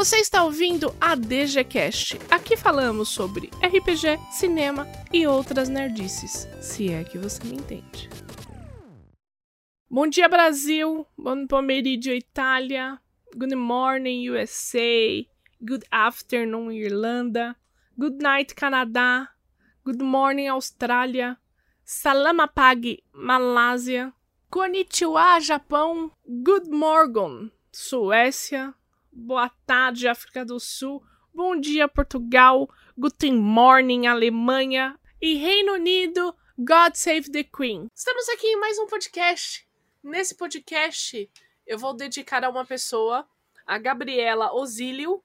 Você está ouvindo a DGCast. Aqui falamos sobre RPG, cinema e outras nerdices, se é que você me entende. Bom dia, Brasil. Bom pomeriggio, Itália. Good morning, USA. Good afternoon, Irlanda. Good night, Canadá. Good morning, Austrália. Salamapag, Malásia. Konnichiwa, Japão. Good morning, Suécia. Boa tarde, África do Sul. Bom dia, Portugal. Guten morning, Alemanha. E Reino Unido, God Save the Queen. Estamos aqui em mais um podcast. Nesse podcast, eu vou dedicar a uma pessoa, a Gabriela Osílio.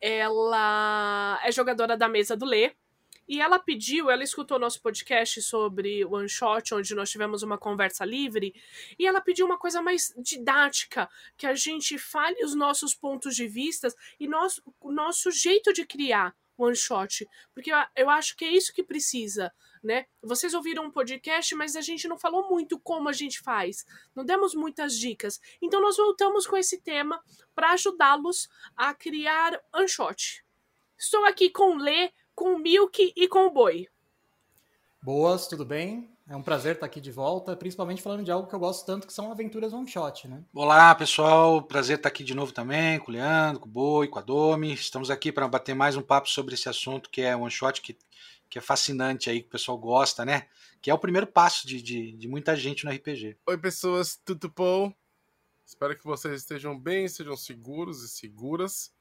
Ela é jogadora da mesa do Lê. E ela pediu, ela escutou nosso podcast sobre One Shot, onde nós tivemos uma conversa livre, e ela pediu uma coisa mais didática, que a gente fale os nossos pontos de vista e nosso, o nosso jeito de criar One Shot. Porque eu, eu acho que é isso que precisa, né? Vocês ouviram um podcast, mas a gente não falou muito como a gente faz, não demos muitas dicas. Então nós voltamos com esse tema para ajudá-los a criar One Shot. Estou aqui com Lê, com o Milk e com o Boi. Boas, tudo bem? É um prazer estar aqui de volta, principalmente falando de algo que eu gosto tanto, que são aventuras one shot, né? Olá, pessoal, prazer estar aqui de novo também, com o Leandro, com o Boi, com a Domi. Estamos aqui para bater mais um papo sobre esse assunto que é one shot, que, que é fascinante aí, que o pessoal gosta, né? Que é o primeiro passo de, de, de muita gente no RPG. Oi, pessoas, tudo bom? Espero que vocês estejam bem, sejam seguros e seguras.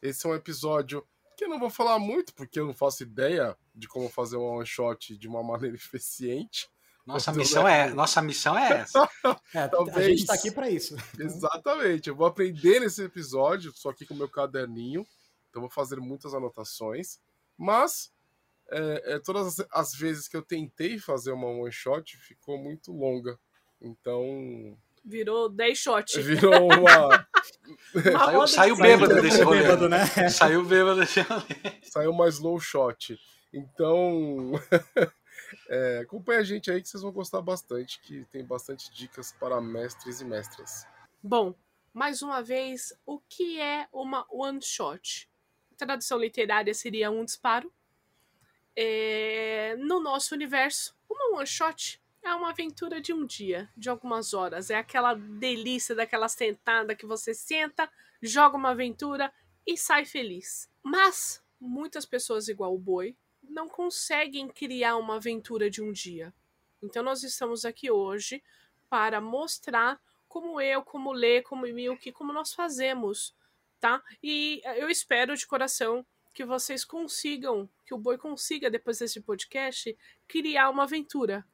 Esse é um episódio que eu não vou falar muito, porque eu não faço ideia de como fazer um one shot de uma maneira eficiente. Nossa missão, é, nossa missão é essa. é, Talvez... A gente está aqui para isso. Exatamente. Eu vou aprender nesse episódio, só aqui com o meu caderninho. Então vou fazer muitas anotações. Mas é, é, todas as vezes que eu tentei fazer uma one shot ficou muito longa. Então Virou 10 shots. Virou uma. saiu, saiu bêbado desse rolê. Bêbado, né? Saiu bêbado desse rolê. Saiu mais low shot. Então. é, acompanha a gente aí que vocês vão gostar bastante, que tem bastante dicas para mestres e mestras. Bom, mais uma vez, o que é uma one shot? A tradução literária seria um disparo. É, no nosso universo, uma one shot é uma aventura de um dia, de algumas horas. É aquela delícia daquela sentada que você senta, joga uma aventura e sai feliz. Mas muitas pessoas, igual o boi, não conseguem criar uma aventura de um dia. Então nós estamos aqui hoje para mostrar como eu, como Lê, como Milk, como nós fazemos, tá? E eu espero de coração que vocês consigam, que o boi consiga, depois desse podcast, criar uma aventura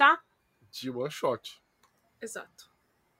tá? De one shot. Exato.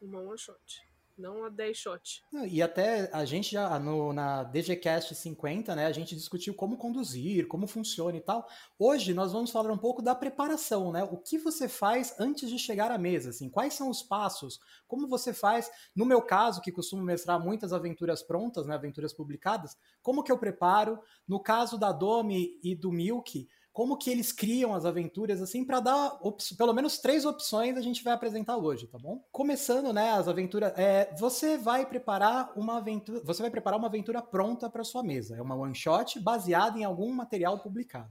Uma one shot. Não a 10 shot. E até a gente já no, na DGCast 50, né, a gente discutiu como conduzir, como funciona e tal. Hoje nós vamos falar um pouco da preparação, né? O que você faz antes de chegar à mesa, assim, quais são os passos, como você faz, no meu caso, que costumo mestrar muitas aventuras prontas, né, aventuras publicadas, como que eu preparo? No caso da Domi e do Milk, como que eles criam as aventuras, assim, para dar pelo menos três opções a gente vai apresentar hoje, tá bom? Começando, né, as aventuras, é, você vai preparar uma aventura, você vai preparar uma aventura pronta para sua mesa, é uma one shot baseada em algum material publicado.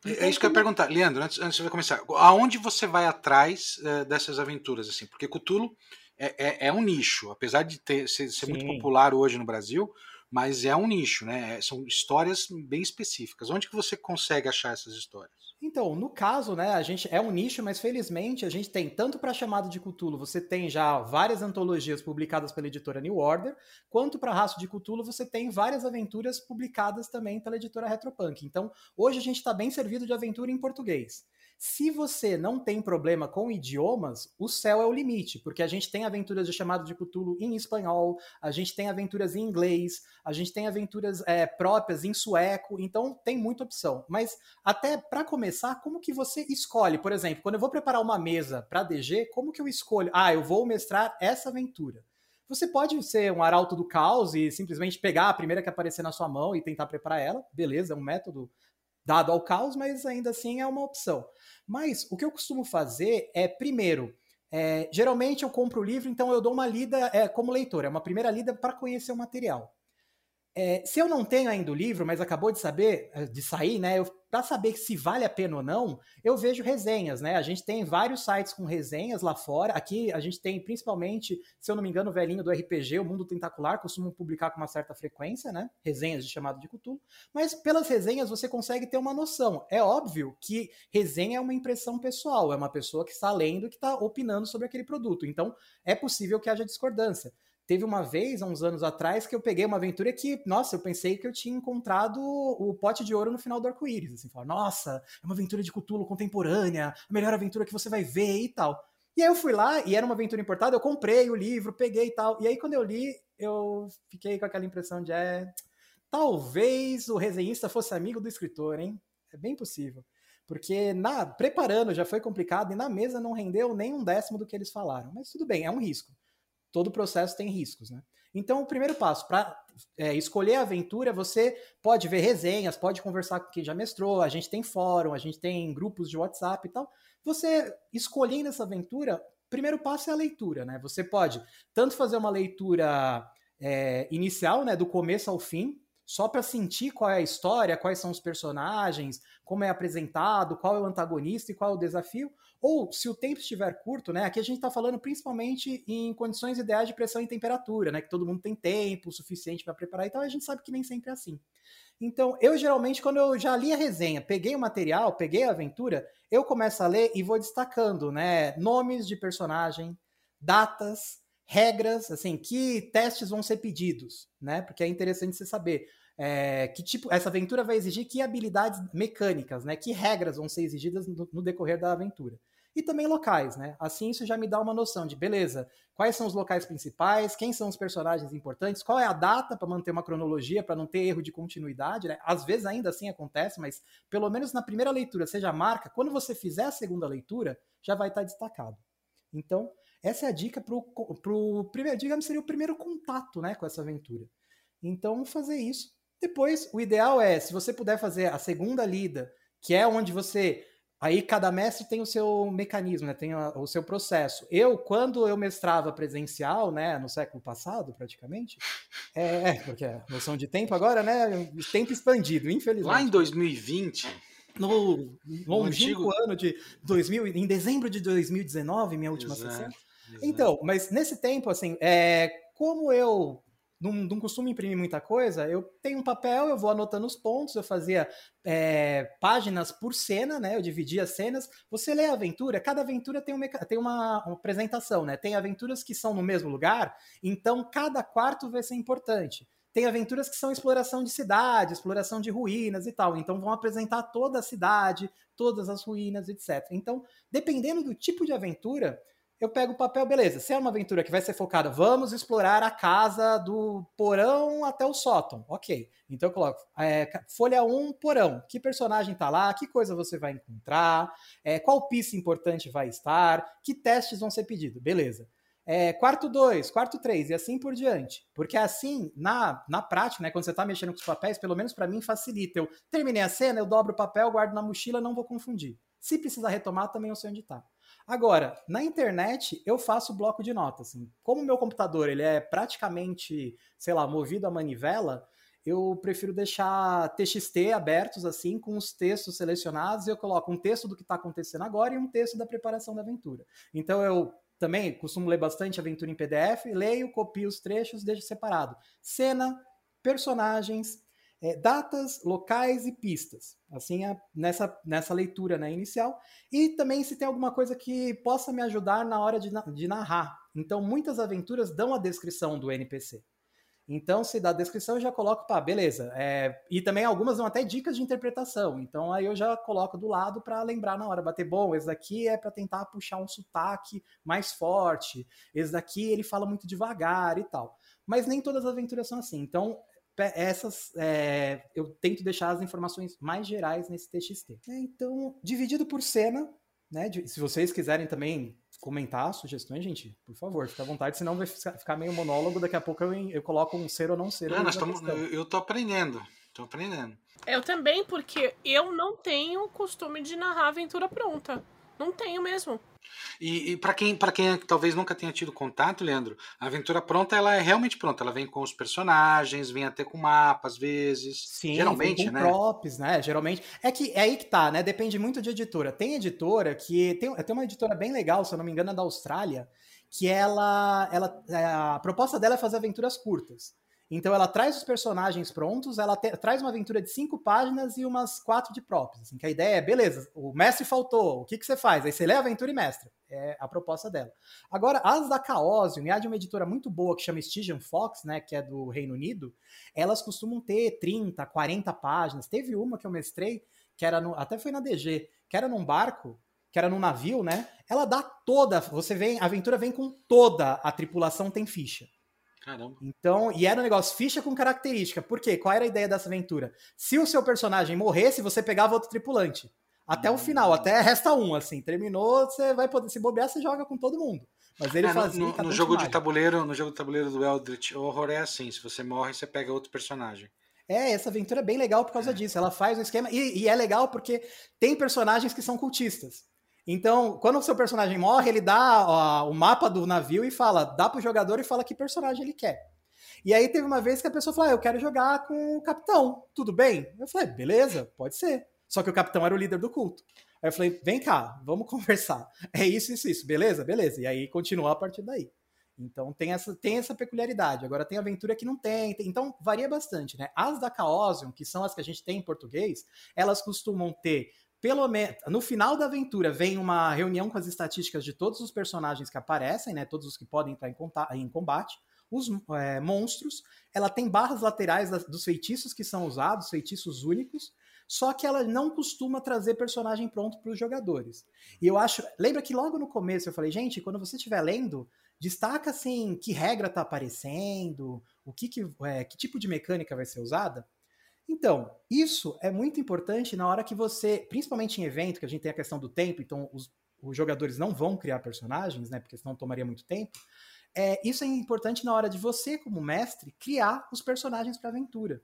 Então, é isso que eu ia perguntar, Leandro, antes, antes de começar, aonde você vai atrás é, dessas aventuras, assim? Porque Cthulhu é, é, é um nicho, apesar de ter, ser, ser muito popular hoje no Brasil, mas é um nicho, né? É, são histórias bem específicas. Onde que você consegue achar essas histórias? Então, no caso, né, a gente é um nicho, mas felizmente a gente tem tanto para chamado de Cthulhu, você tem já várias antologias publicadas pela editora New Order, quanto para Raço de Cthulhu você tem várias aventuras publicadas também pela editora Retropunk. Então, hoje a gente está bem servido de aventura em português. Se você não tem problema com idiomas, o céu é o limite, porque a gente tem aventuras de chamado de Cthulhu em espanhol, a gente tem aventuras em inglês, a gente tem aventuras é, próprias em sueco, então tem muita opção. Mas até para começar, como que você escolhe? Por exemplo, quando eu vou preparar uma mesa para DG, como que eu escolho? Ah, eu vou mestrar essa aventura. Você pode ser um arauto do caos e simplesmente pegar a primeira que aparecer na sua mão e tentar preparar ela, beleza, é um método dado ao caos, mas ainda assim é uma opção. Mas o que eu costumo fazer é, primeiro, é, geralmente eu compro o livro, então eu dou uma lida é, como leitor, é uma primeira lida para conhecer o material. É, se eu não tenho ainda o livro, mas acabou de saber, eh, de sair, né? Para saber se vale a pena ou não, eu vejo resenhas, né? A gente tem vários sites com resenhas lá fora. Aqui a gente tem principalmente, se eu não me engano, o velhinho do RPG, o Mundo Tentacular, costumam publicar com uma certa frequência, né? Resenhas de chamado de Cthulhu. Mas pelas resenhas você consegue ter uma noção. É óbvio que resenha é uma impressão pessoal, é uma pessoa que está lendo e que está opinando sobre aquele produto. Então é possível que haja discordância. Teve uma vez, há uns anos atrás, que eu peguei uma aventura que, nossa, eu pensei que eu tinha encontrado o pote de ouro no final do arco-íris. Assim, falar, nossa, é uma aventura de Cthulhu contemporânea, a melhor aventura que você vai ver e tal. E aí eu fui lá, e era uma aventura importada, eu comprei o livro, peguei e tal. E aí quando eu li, eu fiquei com aquela impressão de, é, talvez o resenhista fosse amigo do escritor, hein? É bem possível. Porque na preparando já foi complicado e na mesa não rendeu nem um décimo do que eles falaram. Mas tudo bem, é um risco todo processo tem riscos, né? Então, o primeiro passo para é, escolher a aventura, você pode ver resenhas, pode conversar com quem já mestrou, a gente tem fórum, a gente tem grupos de WhatsApp e tal. Você escolhendo essa aventura, primeiro passo é a leitura, né? Você pode tanto fazer uma leitura é, inicial, né, do começo ao fim, só para sentir qual é a história, quais são os personagens, como é apresentado, qual é o antagonista e qual é o desafio, ou se o tempo estiver curto, né? Aqui a gente está falando principalmente em condições ideais de pressão e temperatura, né? Que todo mundo tem tempo suficiente para preparar e tal, a gente sabe que nem sempre é assim. Então, eu geralmente, quando eu já li a resenha, peguei o material, peguei a aventura, eu começo a ler e vou destacando, né? Nomes de personagem, datas, regras, assim, que testes vão ser pedidos, né? Porque é interessante você saber é, que tipo essa aventura vai exigir que habilidades mecânicas, né? Que regras vão ser exigidas no, no, decorrer da aventura. E também locais, né? Assim isso já me dá uma noção de beleza, quais são os locais principais, quem são os personagens importantes, qual é a data para manter uma cronologia, para não ter erro de continuidade, né? Às vezes ainda assim acontece, mas pelo menos na primeira leitura seja marca, quando você fizer a segunda leitura, já vai estar tá destacado. Então, essa é a dica para o primeiro, digamos, seria o primeiro contato né, com essa aventura. Então, fazer isso depois, o ideal é, se você puder fazer a segunda lida, que é onde você. Aí cada mestre tem o seu mecanismo, né? tem o seu processo. Eu, quando eu mestrava presencial, né, no século passado, praticamente, é, é porque é noção de tempo agora, né? Tempo expandido, infelizmente. Lá em 2020. No longínquo antigo... ano de 2000, em dezembro de 2019, minha última exato, sessão. Exato. Então, mas nesse tempo, assim, é, como eu não, não costumo imprimir muita coisa, eu tenho um papel, eu vou anotando os pontos, eu fazia é, páginas por cena, né? Eu dividia as cenas. Você lê a aventura, cada aventura tem, uma, tem uma, uma, apresentação, né? Tem aventuras que são no mesmo lugar, então cada quarto vai ser importante. Tem aventuras que são exploração de cidade, exploração de ruínas e tal. Então vão apresentar toda a cidade, todas as ruínas, etc. Então, dependendo do tipo de aventura, eu pego o papel, beleza. Se é uma aventura que vai ser focada, vamos explorar a casa do porão até o sótão. Ok. Então eu coloco é, folha 1, porão. Que personagem tá lá? Que coisa você vai encontrar? É, qual pista importante vai estar? Que testes vão ser pedidos? Beleza. É, quarto 2, quarto 3 e assim por diante. Porque assim, na, na prática, né, quando você está mexendo com os papéis, pelo menos para mim facilita. Eu terminei a cena, eu dobro o papel, guardo na mochila, não vou confundir. Se precisar retomar, também eu sei onde está. Agora, na internet, eu faço bloco de notas. Assim. Como o meu computador ele é praticamente, sei lá, movido a manivela, eu prefiro deixar TXT abertos, assim, com os textos selecionados, e eu coloco um texto do que está acontecendo agora e um texto da preparação da aventura. Então, eu também costumo ler bastante aventura em PDF, leio, copio os trechos, deixo separado. Cena, personagens, é, datas, locais e pistas. Assim, é nessa, nessa leitura né, inicial. E também se tem alguma coisa que possa me ajudar na hora de, de narrar. Então, muitas aventuras dão a descrição do NPC. Então, se dá a descrição, eu já coloco, pá, beleza. É, e também algumas dão até dicas de interpretação. Então, aí eu já coloco do lado para lembrar na hora, bater, bom, esse daqui é para tentar puxar um sotaque mais forte. Esse daqui ele fala muito devagar e tal. Mas nem todas as aventuras são assim. Então, essas é, eu tento deixar as informações mais gerais nesse TXT. É, então, dividido por cena, né? De, se vocês quiserem também comentar sugestões, gente, por favor, fica à vontade, senão vai ficar meio monólogo. Daqui a pouco eu, eu coloco um ser ou não ser. Não, nós tamo, eu, eu tô aprendendo, tô aprendendo. Eu também, porque eu não tenho costume de narrar aventura pronta. Não tenho mesmo. E, e para quem, para quem talvez nunca tenha tido contato, Leandro, a aventura pronta ela é realmente pronta. Ela vem com os personagens, vem até com mapa às vezes. Sim, geralmente, com né? props, né? Geralmente. É que é aí que tá, né? Depende muito de editora. Tem editora que tem, tem uma editora bem legal, se eu não me engano, é da Austrália, que ela, ela é, a proposta dela é fazer aventuras curtas. Então ela traz os personagens prontos, ela te, traz uma aventura de cinco páginas e umas quatro de props. Assim, que a ideia é, beleza, o mestre faltou, o que, que você faz? Aí você lê a aventura e mestra. É a proposta dela. Agora, as da Chaosium, e a de uma editora muito boa que chama Stygian Fox, né, que é do Reino Unido, elas costumam ter 30, 40 páginas. Teve uma que eu mestrei, que era no, até foi na DG, que era num barco, que era num navio, né? Ela dá toda, você vem, a aventura vem com toda a tripulação tem ficha. Caramba. Então, e era um negócio ficha com característica. Por quê? Qual era a ideia dessa aventura? Se o seu personagem morresse, você pegava outro tripulante. Até o hum. final, até resta um, assim. Terminou, você vai poder se bobear, você joga com todo mundo. Mas ele é, fazia. No, no jogo de tabuleiro, no jogo de tabuleiro do Eldritch Horror é assim: se você morre, você pega outro personagem. É, essa aventura é bem legal por causa é. disso. Ela faz um esquema. E, e, é legal porque tem personagens que são cultistas. Então, quando o seu personagem morre, ele dá ó, o mapa do navio e fala, dá pro jogador e fala que personagem ele quer. E aí teve uma vez que a pessoa falou: ah, eu quero jogar com o capitão, tudo bem? Eu falei, beleza, pode ser. Só que o capitão era o líder do culto. Aí eu falei, vem cá, vamos conversar. É isso, isso, isso, beleza? Beleza. E aí continuou a partir daí. Então tem essa, tem essa peculiaridade. Agora tem aventura que não tem, tem, então varia bastante, né? As da Chaosium, que são as que a gente tem em português, elas costumam ter pelo menos no final da aventura vem uma reunião com as estatísticas de todos os personagens que aparecem, né? Todos os que podem entrar em, em combate. Os é, monstros, ela tem barras laterais das, dos feitiços que são usados, feitiços únicos, só que ela não costuma trazer personagem pronto para os jogadores. E eu acho, lembra que logo no começo eu falei, gente, quando você estiver lendo, destaca assim que regra está aparecendo, o que, que, é, que tipo de mecânica vai ser usada. Então, isso é muito importante na hora que você, principalmente em evento, que a gente tem a questão do tempo, então os, os jogadores não vão criar personagens, né? Porque senão tomaria muito tempo. É, isso é importante na hora de você, como mestre, criar os personagens para a aventura.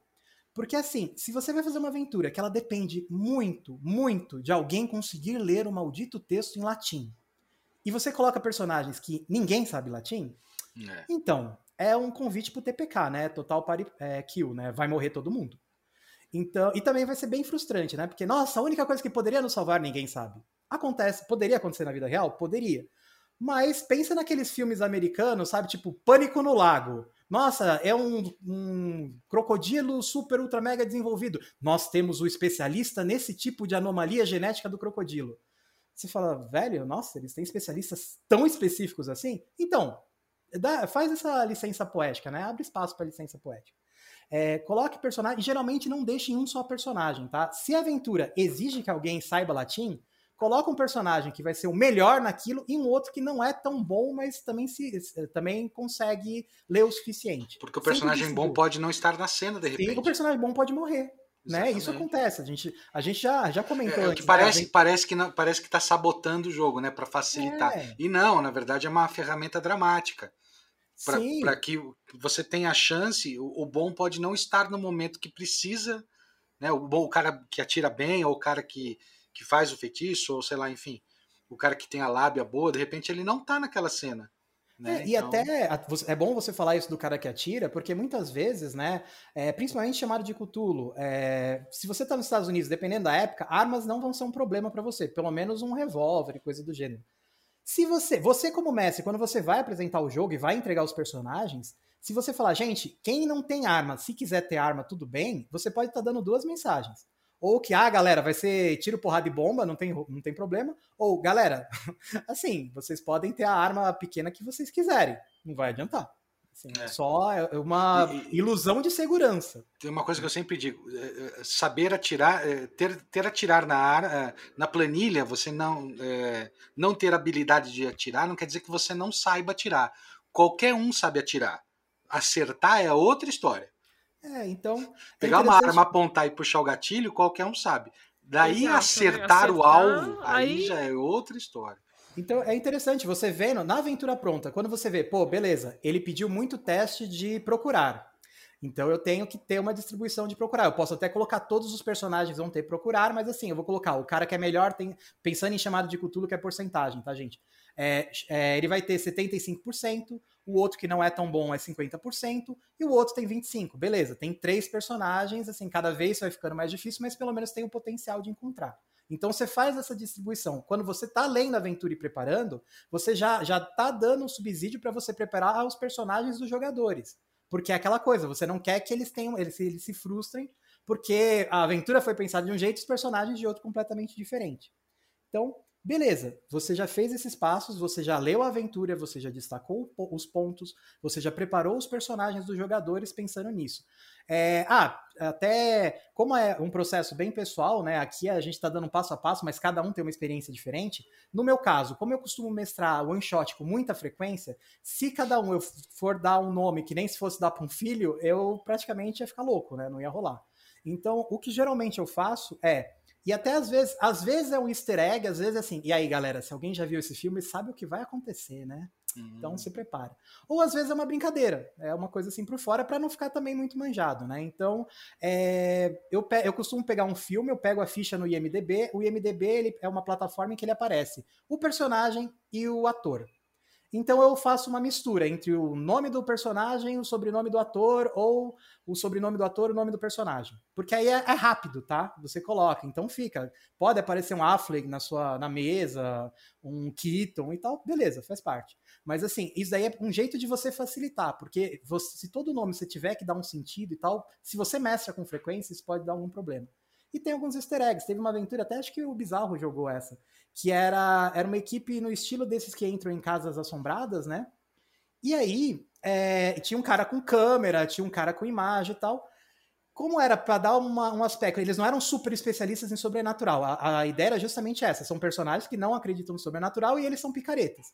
Porque assim, se você vai fazer uma aventura que ela depende muito, muito de alguém conseguir ler o maldito texto em latim, e você coloca personagens que ninguém sabe latim, é. então é um convite pro TPK, né? Total party é, kill, né? Vai morrer todo mundo. Então, e também vai ser bem frustrante, né? Porque, nossa, a única coisa que poderia nos salvar ninguém sabe. Acontece, poderia acontecer na vida real? Poderia. Mas pensa naqueles filmes americanos, sabe? Tipo, Pânico no Lago. Nossa, é um, um, crocodilo super ultra mega desenvolvido. Nós temos o especialista nesse tipo de anomalia genética do crocodilo. Você fala, velho, nossa, eles têm especialistas tão específicos assim? Então, dá, faz essa licença poética, né? Abre espaço para licença poética. É, coloque personagem, e geralmente não deixe em um só personagem, tá? Se a aventura exige que alguém saiba latim, coloca um personagem que vai ser o melhor naquilo e um outro que não é tão bom, mas também se também consegue ler o suficiente. Porque o personagem bom pode não estar na cena de repente. Sim, o personagem bom pode morrer. Né? Isso acontece. A gente, a gente já, já comentou. É, antes, que parece, né? parece que não, parece que está sabotando o jogo, né, para facilitar. É. E não, na verdade é uma ferramenta dramática para que você tenha a chance, o, o, bom pode não estar no momento que precisa, né? O bom, o cara que atira bem, ou o cara que, que faz o feitiço, ou sei lá, enfim, o cara que tem a lábia boa, de repente ele não tá naquela cena. Né? É, e então... até é bom você falar isso do cara que atira, porque muitas vezes, né, é, principalmente chamado de Cthulhu, é, se você está nos Estados Unidos, dependendo da época, armas não vão ser um problema para você, pelo menos um revólver e coisa do gênero. Se você, você como mestre, quando você vai apresentar o jogo e vai entregar os personagens, se você falar, gente, quem não tem arma, se quiser ter arma, tudo bem, você pode estar tá dando duas mensagens. Ou que, ah, galera, vai ser tiro, porrada e bomba, não tem, não tem problema. Ou, galera, assim, vocês podem ter a arma pequena que vocês quiserem, não vai adiantar. Assim, é. Só é uma e, ilusão de segurança. Tem uma coisa que eu sempre digo: é, é, saber atirar, ter, ter atirar na, ar, na planilha, você não, não ter habilidade de atirar, não quer dizer que você não saiba atirar. Qualquer um sabe atirar. Acertar é outra história. É, então. Pegar uma arma, apontar e puxar o gatilho, qualquer um sabe. Daí Exato, acertar, acertar, o alvo, aí... aí já é outra história. Então é interessante, você vendo na aventura pronta, quando você vê, pô, beleza, ele pediu muito teste de procurar. Então eu tenho que ter uma distribuição de procurar. Eu posso até colocar todos os personagens vão ter procurar, mas assim, eu vou colocar o cara que é melhor, tem, pensando em chamado de Cthulhu, que é porcentagem, tá, gente? É, é, ele vai ter 75%, o outro que não é tão bom é 50%, e o outro tem 25%. Beleza, tem três personagens, assim, cada vez vai ficando mais difícil, mas pelo menos tem o potencial de encontrar. Então você faz essa distribuição. Quando você está lendo a aventura e preparando, você já já está dando um subsídio para você preparar os personagens dos jogadores. Porque é aquela coisa, você não quer que eles tenham, eles, eles se frustrem, porque a aventura foi pensada de um jeito e os personagens de outro completamente diferente. Então, beleza, você já fez esses passos, você já leu a aventura, você já destacou os pontos, você já preparou os personagens dos jogadores pensando nisso. É, ah, até como é um processo bem pessoal, né? Aqui a gente está dando um passo a passo, mas cada um tem uma experiência diferente. No meu caso, como eu costumo mestrar one shot com muita frequência, se cada um eu for dar um nome que nem se fosse dar para um filho, eu praticamente ia ficar louco, né? Não ia rolar. Então, o que geralmente eu faço é e até às vezes, às vezes é um easter egg, às vezes é assim. E aí, galera, se alguém já viu esse filme, sabe o que vai acontecer, né? Uhum. Então se prepara. Ou às vezes é uma brincadeira, é uma coisa assim por fora para não ficar também muito manjado, né? Então é, eu, eu costumo pegar um filme, eu pego a ficha no IMDB. O IMDB ele é uma plataforma em que ele aparece o personagem e o ator. Então eu faço uma mistura entre o nome do personagem, o sobrenome do ator, ou o sobrenome do ator o nome do personagem. Porque aí é, é, rápido, tá? Você coloca, então fica. Pode aparecer um Affleck na sua na mesa, um Keaton e tal, beleza, faz parte. Mas assim, isso daí é um jeito de você facilitar, porque você, se todo nome você tiver que dar um sentido e tal, se você mestra com frequência, isso pode dar algum problema. E tem alguns easter eggs. Teve uma aventura, até acho que o Bizarro jogou essa, que era, era uma equipe no estilo desses que entram em casas assombradas, né? E aí, é, tinha um cara com câmera, tinha um cara com imagem e tal. Como era para dar uma, um aspecto, eles não eram super especialistas em sobrenatural. A, a ideia era justamente essa: são personagens que não acreditam no sobrenatural e eles são picaretas.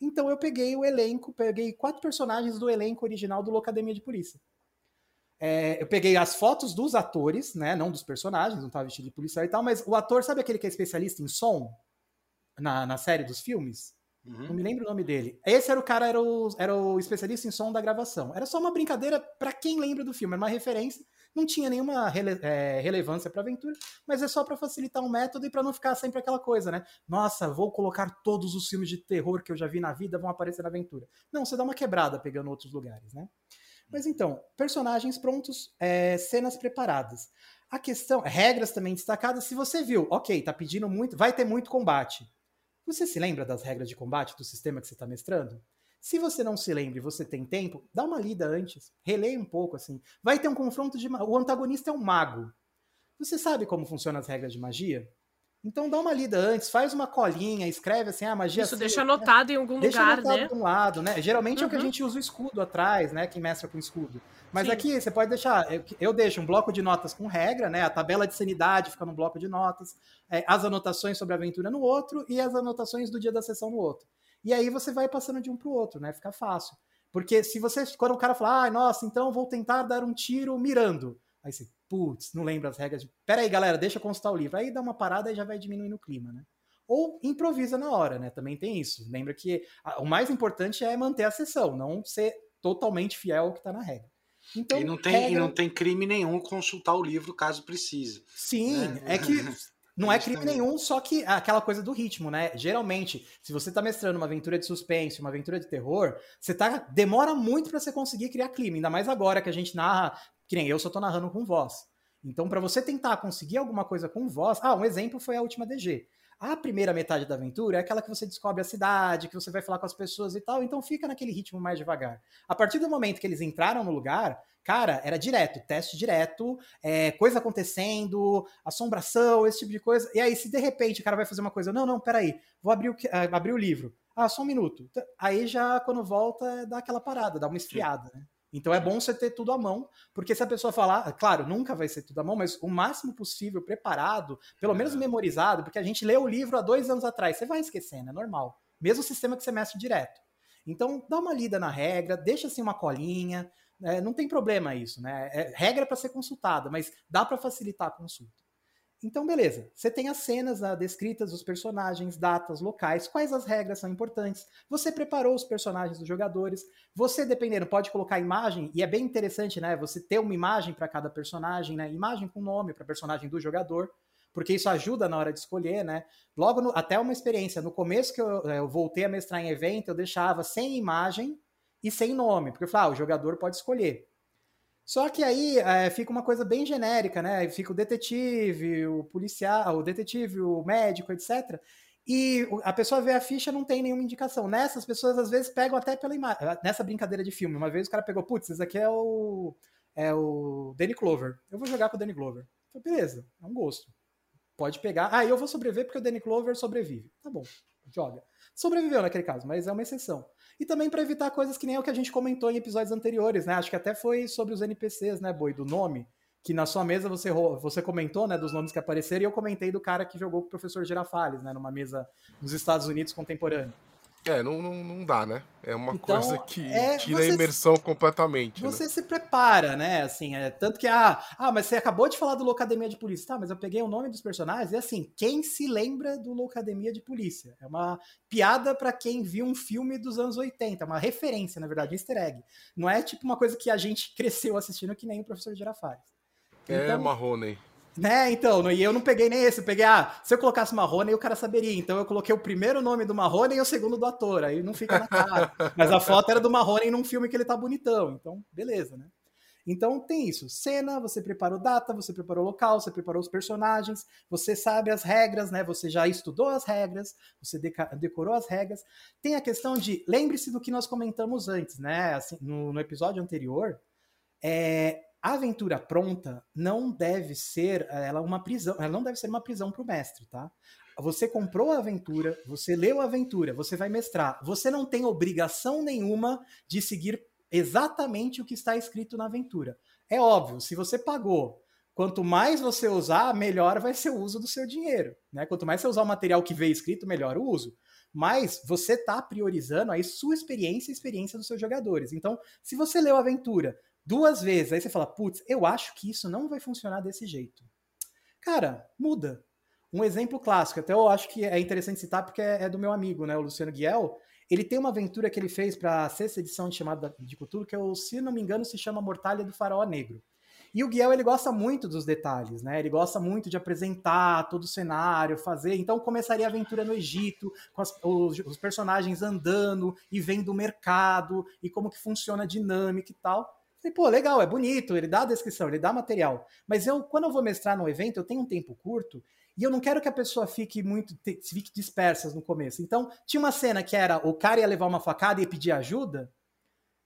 Então eu peguei o elenco, peguei quatro personagens do elenco original do Locademia de Polícia. É, eu peguei as fotos dos atores, né? Não dos personagens, não estava vestido de policial e tal, mas o ator, sabe aquele que é especialista em som na, na série dos filmes? Uhum. Não me lembro o nome dele. Esse era o cara, era o, era o especialista em som da gravação. Era só uma brincadeira para quem lembra do filme, era uma referência. Não tinha nenhuma rele, é, relevância para a aventura, mas é só para facilitar um método e para não ficar sempre aquela coisa, né? Nossa, vou colocar todos os filmes de terror que eu já vi na vida vão aparecer na aventura. Não, você dá uma quebrada pegando outros lugares, né? Mas então, personagens prontos, é, cenas preparadas. A questão, regras também destacadas. Se você viu, ok, tá pedindo muito, vai ter muito combate. Você se lembra das regras de combate do sistema que você está mestrando? Se você não se lembra e você tem tempo, dá uma lida antes, releia um pouco assim. Vai ter um confronto de. O antagonista é um mago. Você sabe como funcionam as regras de magia? Então dá uma lida antes, faz uma colinha, escreve assim, ah, magia. Isso, deixa anotado né? em algum deixa lugar, anotado né? de um lado, né? Geralmente uhum. é o que a uhum. gente usa o escudo atrás, né? Quem mestra com escudo. Mas Sim. aqui você pode deixar, eu, eu, deixo um bloco de notas com regra, né? A tabela de sanidade fica no bloco de notas, é, as anotações sobre a aventura no outro e as anotações do dia da sessão no outro. E aí você vai passando de um para o outro, né? Fica fácil. Porque se você, quando o cara falar, ah, nossa, então vou tentar dar um tiro mirando. Aí você, putz, não lembra as regras. De... Pera aí, galera, deixa eu consultar o livro. Aí dá uma parada e já vai diminuindo o clima, né? Ou improvisa na hora, né? Também tem isso. Lembra que a, o mais importante é manter a sessão, não ser totalmente fiel ao que está na regra. Então, e, não tem, regra... e não tem crime nenhum consultar o livro caso precise. Sim, né? é que não é crime nenhum, só que aquela coisa do ritmo, né? Geralmente, se você tá mestrando uma aventura de suspense, uma aventura de terror, você tá demora muito para você conseguir criar clima, ainda mais agora que a gente narra que nem eu só tô narrando com voz. Então, para você tentar conseguir alguma coisa com voz. Ah, um exemplo foi a última DG. A primeira metade da aventura é aquela que você descobre a cidade, que você vai falar com as pessoas e tal, então fica naquele ritmo mais devagar. A partir do momento que eles entraram no lugar, cara, era direto, teste direto, é, coisa acontecendo, assombração, esse tipo de coisa. E aí, se de repente o cara vai fazer uma coisa, não, não, peraí, vou abrir o, uh, abrir o livro. Ah, só um minuto. Aí já, quando volta, dá aquela parada, dá uma esfriada, né? Então é bom você ter tudo à mão, porque se a pessoa falar, claro, nunca vai ser tudo à mão, mas o máximo possível preparado, pelo menos é. memorizado, porque a gente leu o livro há dois anos atrás, você vai esquecendo, é normal. Mesmo sistema que você mestre direto. Então dá uma lida na regra, deixa assim uma colinha, é, não tem problema isso, né? É regra para ser consultada, mas dá para facilitar a consulta. Então, beleza. Você tem as cenas ah, descritas, os personagens, datas, locais, quais as regras são importantes. Você preparou os personagens dos jogadores. Você, dependendo, pode colocar imagem, e é bem interessante, né? Você ter uma imagem para cada personagem, né? Imagem com nome para personagem do jogador, porque isso ajuda na hora de escolher, né? Logo, no, até uma experiência. No começo que eu, eu voltei a mestrar em evento, eu deixava sem imagem e sem nome, porque eu falava, ah, o jogador pode escolher. Só que aí é, fica uma coisa bem genérica, né? Fica o detetive, o policial, o detetive, o médico, etc. E a pessoa vê a ficha não tem nenhuma indicação. Nessas pessoas às vezes pegam até pela imagem. Nessa brincadeira de filme, uma vez o cara pegou, putz, esse aqui é o é o Danny Clover. Eu vou jogar com o Danny Clover. Falei, beleza, é um gosto. Pode pegar. Ah, eu vou sobreviver porque o Danny Clover sobrevive. Tá bom, joga. Sobreviveu naquele caso, mas é uma exceção e também para evitar coisas que nem o que a gente comentou em episódios anteriores, né? Acho que até foi sobre os NPCs, né, Boi, do nome, que na sua mesa você, você comentou, né, dos nomes que apareceram, e eu comentei do cara que jogou com o professor Girafales, né, numa mesa nos Estados Unidos contemporâneo. É, não, não, não dá, né? É uma então, coisa que é, tira a imersão completamente. Você né? se prepara, né? Assim, é, tanto que, ah, ah, mas você acabou de falar do Locademia de Polícia. Tá, mas eu peguei o nome dos personagens e assim, quem se lembra do Locademia de Polícia? É uma piada para quem viu um filme dos anos 80, uma referência, na verdade, um easter egg. Não é tipo uma coisa que a gente cresceu assistindo que nem o professor Girafales. É, então, é, Marrone. Né, então, e eu não peguei nem esse, eu peguei, ah, se eu colocasse Marrone, o cara saberia. Então eu coloquei o primeiro nome do Marrone e o segundo do ator, aí não fica na cara. Mas a foto era do Marrone num filme que ele tá bonitão, então beleza, né? Então tem isso, cena, você preparou data, você preparou local, você preparou os personagens, você sabe as regras, né? Você já estudou as regras, você decorou as regras. Tem a questão de, lembre-se do que nós comentamos antes, né? Assim, no, no episódio anterior, é, a aventura pronta não deve ser eh, ela uma prisão, ela não deve ser uma prisão para o mestre, tá? Você comprou a aventura, você leu a aventura, você vai mestrar. Você não tem obrigação nenhuma de seguir exatamente o que está escrito na aventura. É óbvio, se você pagou, quanto mais você usar, melhor vai ser o uso do seu dinheiro. Né? Quanto mais você usar o material que veio escrito, melhor o uso. Mas você está priorizando aí sua experiência e a experiência dos seus jogadores. Então, se você leu a aventura, duas vezes. Aí você fala, putz, eu acho que isso não vai funcionar desse jeito. Cara, muda. Um exemplo clássico, até eu acho que é interessante citar porque é, é do meu amigo, né, o Luciano Guiel. Ele tem uma aventura que ele fez para a sexta edição de chamada de Cthulhu, que é o, se não me engano, se chama Mortalha do Faraó Negro. E o Guiel, ele gosta muito dos detalhes, né? Ele gosta muito de apresentar todo o cenário, fazer. Então começaria a aventura no Egito, com as, os, os, personagens andando e vendo o mercado e como que funciona a dinâmica e tal. Falei, pô, legal, é bonito, ele dá a descrição, ele dá material. Mas eu, quando eu vou mestrar no evento, eu tenho um tempo curto e eu não quero que a pessoa fique muito fique dispersa no começo. Então, tinha uma cena que era o cara ia levar uma facada e pedir ajuda.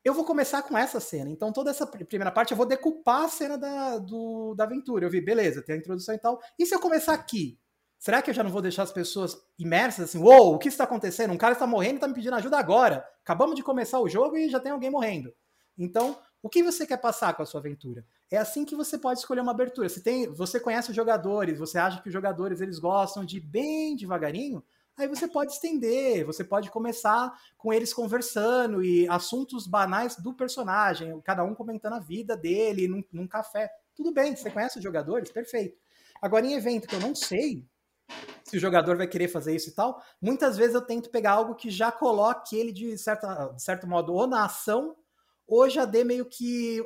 Eu vou começar com essa cena. Então, toda essa primeira parte eu vou decupar a cena da, do, da aventura. Eu vi, beleza, tem a introdução e tal. E se eu começar aqui? Será que eu já não vou deixar as pessoas imersas assim? Uou, wow, o que está acontecendo? Um cara está morrendo e está me pedindo ajuda agora. Acabamos de começar o jogo e já tem alguém morrendo. Então, o que você quer passar com a sua aventura? É assim que você pode escolher uma abertura. Você, tem, você conhece os jogadores, você acha que os jogadores eles gostam de bem devagarinho, aí você pode estender, você pode começar com eles conversando e assuntos banais do personagem, cada um comentando a vida dele num, num café. Tudo bem, você conhece os jogadores? Perfeito. Agora, em evento que eu não sei se o jogador vai querer fazer isso e tal, muitas vezes eu tento pegar algo que já coloque ele de, certa, de certo modo ou na ação ou já dê meio que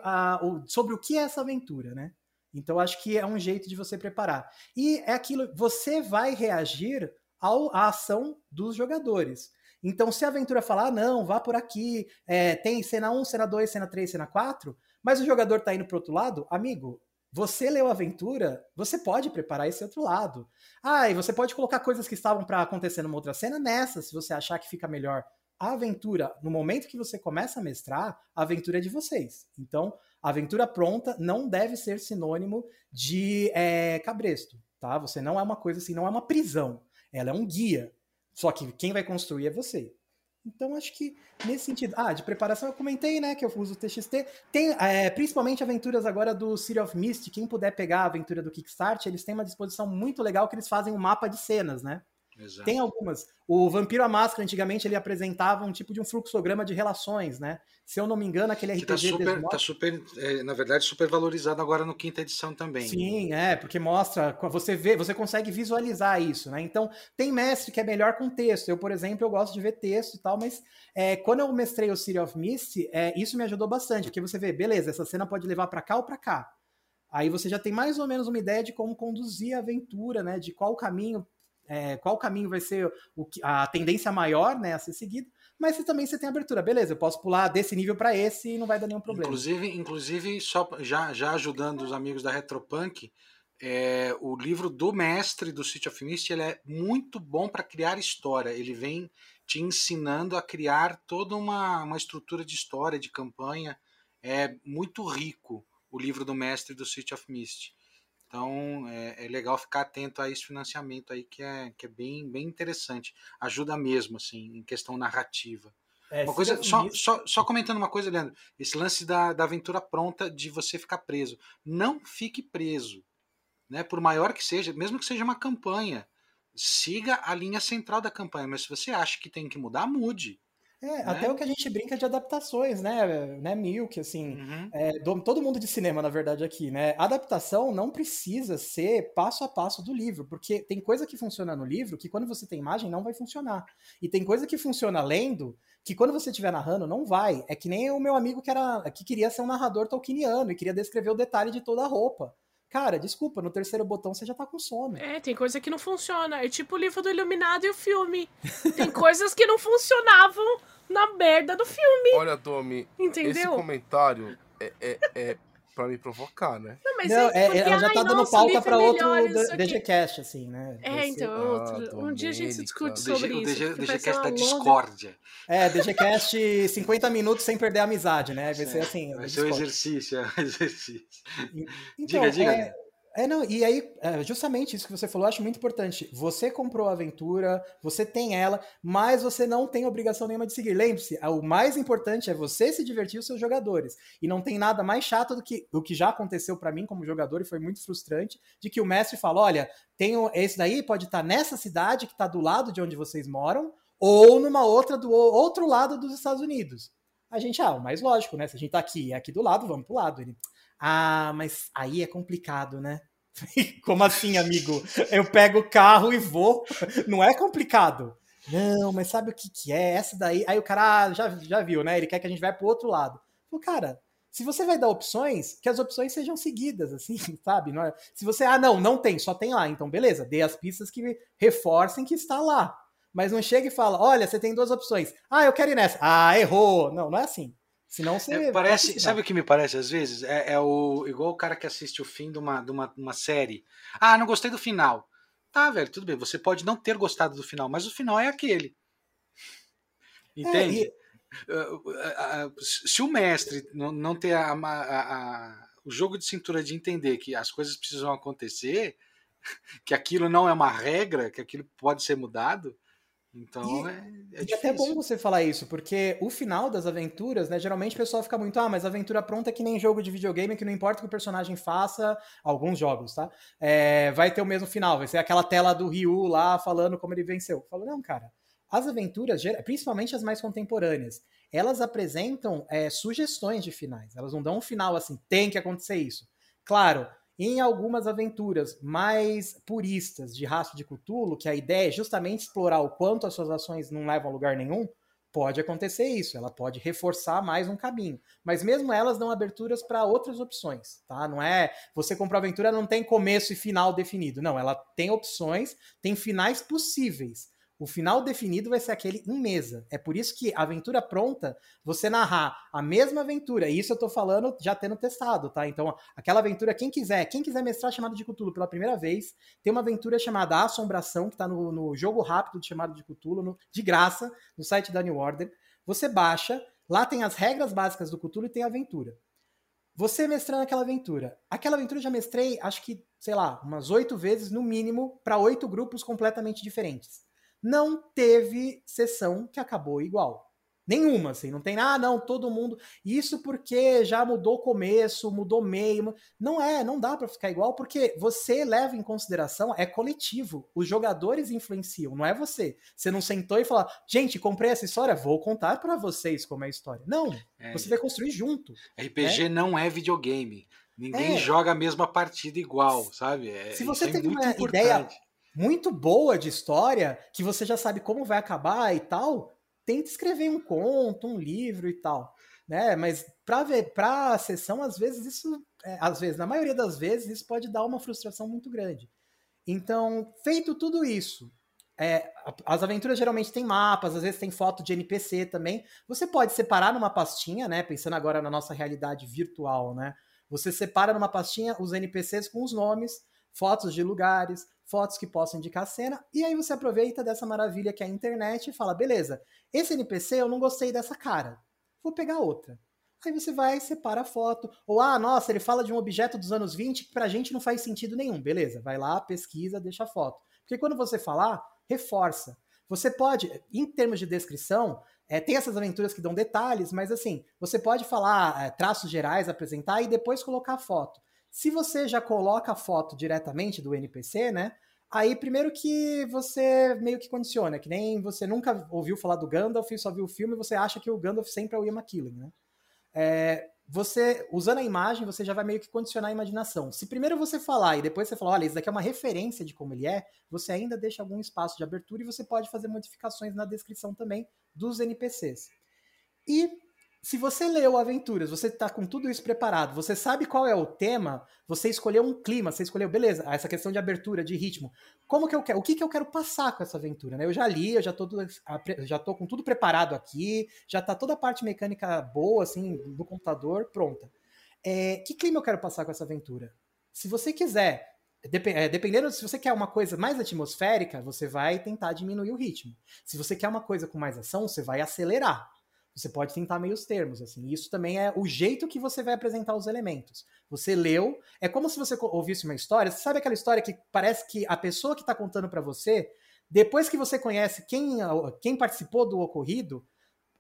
sobre o que é essa aventura, né? Então acho que é um jeito de você preparar. E é aquilo, você vai reagir ao, à ação dos jogadores. Então, se a aventura falar, ah, não, vá por aqui, é, tem cena 1, cena 2, cena 3, cena 4, mas o jogador tá indo pro outro lado, amigo, você leu a aventura, você pode preparar esse outro lado. Ah, e você pode colocar coisas que estavam para acontecer numa outra cena nessa, se você achar que fica melhor a aventura, no momento que você começa a mestrar, a aventura é de vocês. Então, aventura pronta não deve ser sinônimo de é, cabresto, tá? Você não é uma coisa assim, não é uma prisão. Ela é um guia. Só que quem vai construir é você. Então, acho que nesse sentido. Ah, de preparação eu comentei, né? Que eu uso o TXT. Tem é, principalmente aventuras agora do City of Mist. Quem puder pegar a aventura do Kickstart, eles têm uma disposição muito legal que eles fazem um mapa de cenas, né? Exato. Tem algumas. O Vampiro à Máscara, antigamente, ele apresentava um tipo de um fluxograma de relações, né? Se eu não me engano, aquele RPG... Que tá super, tá super é, na verdade, super valorizado agora no quinta edição também. Sim, é, porque mostra, você vê, você consegue visualizar isso, né? Então, tem mestre que é melhor com texto. Eu, por exemplo, eu gosto de ver texto e tal, mas é, quando eu mestrei o City of Mist, é, isso me ajudou bastante, porque você vê, beleza, essa cena pode levar para cá ou para cá. Aí você já tem mais ou menos uma ideia de como conduzir a aventura, né? De qual caminho é, qual caminho vai ser o, a tendência maior né, a ser seguida, mas você também você tem abertura. Beleza, eu posso pular desse nível para esse e não vai dar nenhum problema. Inclusive, inclusive só já, já ajudando os amigos da Retropunk, é, o livro do mestre do City of Mist ele é muito bom para criar história. Ele vem te ensinando a criar toda uma, uma estrutura de história, de campanha. É muito rico o livro do mestre do City of Mist. Então é, é, legal ficar atento a esse financiamento aí que é, que é bem, bem interessante. Ajuda mesmo, assim, em questão narrativa. É, uma coisa, só, só, só, comentando uma coisa, Leandro, esse lance da, da aventura pronta de você ficar preso. Não fique preso. Né? Por maior que seja, mesmo que seja uma campanha, siga a linha central da campanha. Mas se você acha que tem que mudar, mude. É, né? até o que a gente brinca de adaptações, né, né Milk, assim, uhum. é, do, todo mundo de cinema, na verdade, aqui, né, adaptação não precisa ser passo a passo do livro, porque tem coisa que funciona no livro que quando você tem imagem não vai funcionar, e tem coisa que funciona lendo que quando você estiver narrando não vai, é que nem o meu amigo que, era, que queria ser um narrador tolkieniano e queria descrever o detalhe de toda a roupa, Cara, desculpa, no terceiro botão você já tá com sono. É, tem coisa que não funciona. É tipo o livro do Iluminado e o filme. Tem coisas que não funcionavam na merda do filme. Olha, Domi, Entendeu? esse comentário é, é, é pra me provocar, né? Não, mas não, é, ela já tá ai, dando nossa, pauta pra outro DGCast, assim, né? É, então, ah, outro. um dia a gente discute sobre DG, isso. O DGCast da discórdia. É, DGCast 50 minutos sem perder a amizade, né? Vai ser assim. Vai ser um exercício, é um exercício. Então, diga, diga. É, é, não, e aí, é, justamente isso que você falou, eu acho muito importante. Você comprou a aventura, você tem ela, mas você não tem obrigação nenhuma de seguir. Lembre-se, o mais importante é você se divertir os seus jogadores. E não tem nada mais chato do que o que já aconteceu para mim como jogador e foi muito frustrante, de que o mestre fala: olha, tenho esse daí pode estar tá nessa cidade que está do lado de onde vocês moram, ou numa outra do outro lado dos Estados Unidos. A gente, ah, o mais lógico, né? Se a gente tá aqui aqui do lado, vamos pro lado. Ele, ah, mas aí é complicado, né? Como assim, amigo? Eu pego o carro e vou. Não é complicado. Não, mas sabe o que, que é? Essa daí. Aí o cara ah, já, já viu, né? Ele quer que a gente vá pro outro lado. Pô, cara, se você vai dar opções, que as opções sejam seguidas, assim, sabe? Não é... Se você, ah, não, não tem, só tem lá. Então, beleza, dê as pistas que reforcem que está lá. Mas não chega e fala, olha, você tem duas opções. Ah, eu quero ir nessa. Ah, errou. Não, não é assim. Senão você. É, parece, sabe o que me parece às vezes? É, é, o igual o cara que assiste o fim de uma, de uma, uma série. Ah, não gostei do final. Tá, velho, tudo bem. Você pode não ter gostado do final, mas o final é aquele. Entende? É, e... Se o mestre não, não ter a, a, a, o jogo de cintura de entender que as coisas precisam acontecer, que aquilo não é uma regra, que aquilo pode ser mudado, então e, é, é, é até bom você falar isso, porque o final das aventuras, né? Geralmente o pessoal fica muito, ah, mas aventura pronta é que nem jogo de videogame, que não importa o que o personagem faça, alguns jogos, tá? É, vai ter o mesmo final, vai ser aquela tela do Ryu lá falando como ele venceu. Eu falo, não, cara. As aventuras, principalmente as mais contemporâneas, elas apresentam é, sugestões de finais. Elas não dão um final assim, tem que acontecer isso. Claro, em algumas aventuras mais puristas de Rastro de Cthulhu, que a ideia é justamente explorar o quanto as suas ações não levam a lugar nenhum, pode acontecer isso, ela pode reforçar mais um caminho. Mas mesmo elas dão aberturas para outras opções, tá? Não é você comprou a aventura não tem começo e final definido, não, ela tem opções, tem finais possíveis. O final definido vai ser aquele em mesa. É por isso que a aventura pronta, você narrar a mesma aventura, e isso eu tô falando já tendo testado, tá? Então, aquela aventura, quem quiser, quem quiser mestrar Chamado de Cthulhu pela primeira vez, tem uma aventura chamada Assombração, que tá no, no jogo rápido de Chamado de Cthulhu, de graça, no site da New Order. Você baixa, lá tem as regras básicas do Cthulhu e tem a aventura. Você mestrando aquela aventura. Aquela aventura eu já mestrei, acho que, sei lá, umas oito vezes no mínimo, para oito grupos completamente diferentes não teve sessão que acabou igual. Nenhuma, assim, não tem, ah, não, todo mundo. Isso porque já mudou o começo, mudou meio. Não é, não dá para ficar igual, porque você leva em consideração, é coletivo. Os jogadores influenciam, não é você. Você não sentou e falou, gente, comprei essa história, vou contar para vocês como é a história. Não, é, você vai construir junto. RPG né? não é videogame. Ninguém é. joga a mesma partida igual, sabe? É, Se você tem é uma importante. ideia muito boa de história, que você já sabe como vai acabar e tal, tenta escrever um conto, um livro e tal, né? Mas para ver, para a sessão, às vezes isso, é, às vezes, na maioria das vezes, isso pode dar uma frustração muito grande. Então, feito tudo isso, é, as aventuras geralmente têm mapas, às vezes tem foto de NPC também. Você pode separar numa pastinha, né? Pensando agora na nossa realidade virtual, né? Você separa numa pastinha os NPCs com os nomes, fotos de lugares, fotos que possam indicar a cena, e aí você aproveita dessa maravilha que é a internet e fala: beleza, esse NPC eu não gostei dessa cara, vou pegar outra. Aí você vai, separa a foto, ou ah, nossa, ele fala de um objeto dos anos 20 que pra gente não faz sentido nenhum. Beleza, vai lá, pesquisa, deixa a foto. Porque quando você falar, reforça. Você pode, em termos de descrição, é, tem essas aventuras que dão detalhes, mas assim, você pode falar é, traços gerais, apresentar e depois colocar a foto. Se você já coloca a foto diretamente do NPC, né? Aí, primeiro que você meio que condiciona, que nem você nunca ouviu falar do Gandalf, só viu o filme, você acha que o Gandalf sempre é o Ian McKellen, né? É, você, usando a imagem, você já vai meio que condicionar a imaginação. Se primeiro você falar e depois você falar, olha, isso daqui é uma referência de como ele é, você ainda deixa algum espaço de abertura e você pode fazer modificações na descrição também dos NPCs. E se você leu Aventuras, você está com tudo isso preparado, você sabe qual é o tema, você escolheu um clima, você escolheu, beleza, essa questão de abertura, de ritmo. Como que eu quero, o que, que eu quero passar com essa aventura, né? Eu já li, eu já tô, tudo, já tô com tudo preparado aqui, já tá toda a parte mecânica boa, assim, do computador, pronta. É, que clima eu quero passar com essa aventura? Se você quiser é, dependendo se você quer uma coisa mais atmosférica, você vai tentar diminuir o ritmo. Se você quer uma coisa com mais ação, você vai acelerar. Você pode tentar meios termos, assim. Isso também é o jeito que você vai apresentar os elementos. Você leu, é como se você ouvisse uma história. Você sabe aquela história que parece que a pessoa que está contando para você, depois que você conhece quem, quem participou do ocorrido,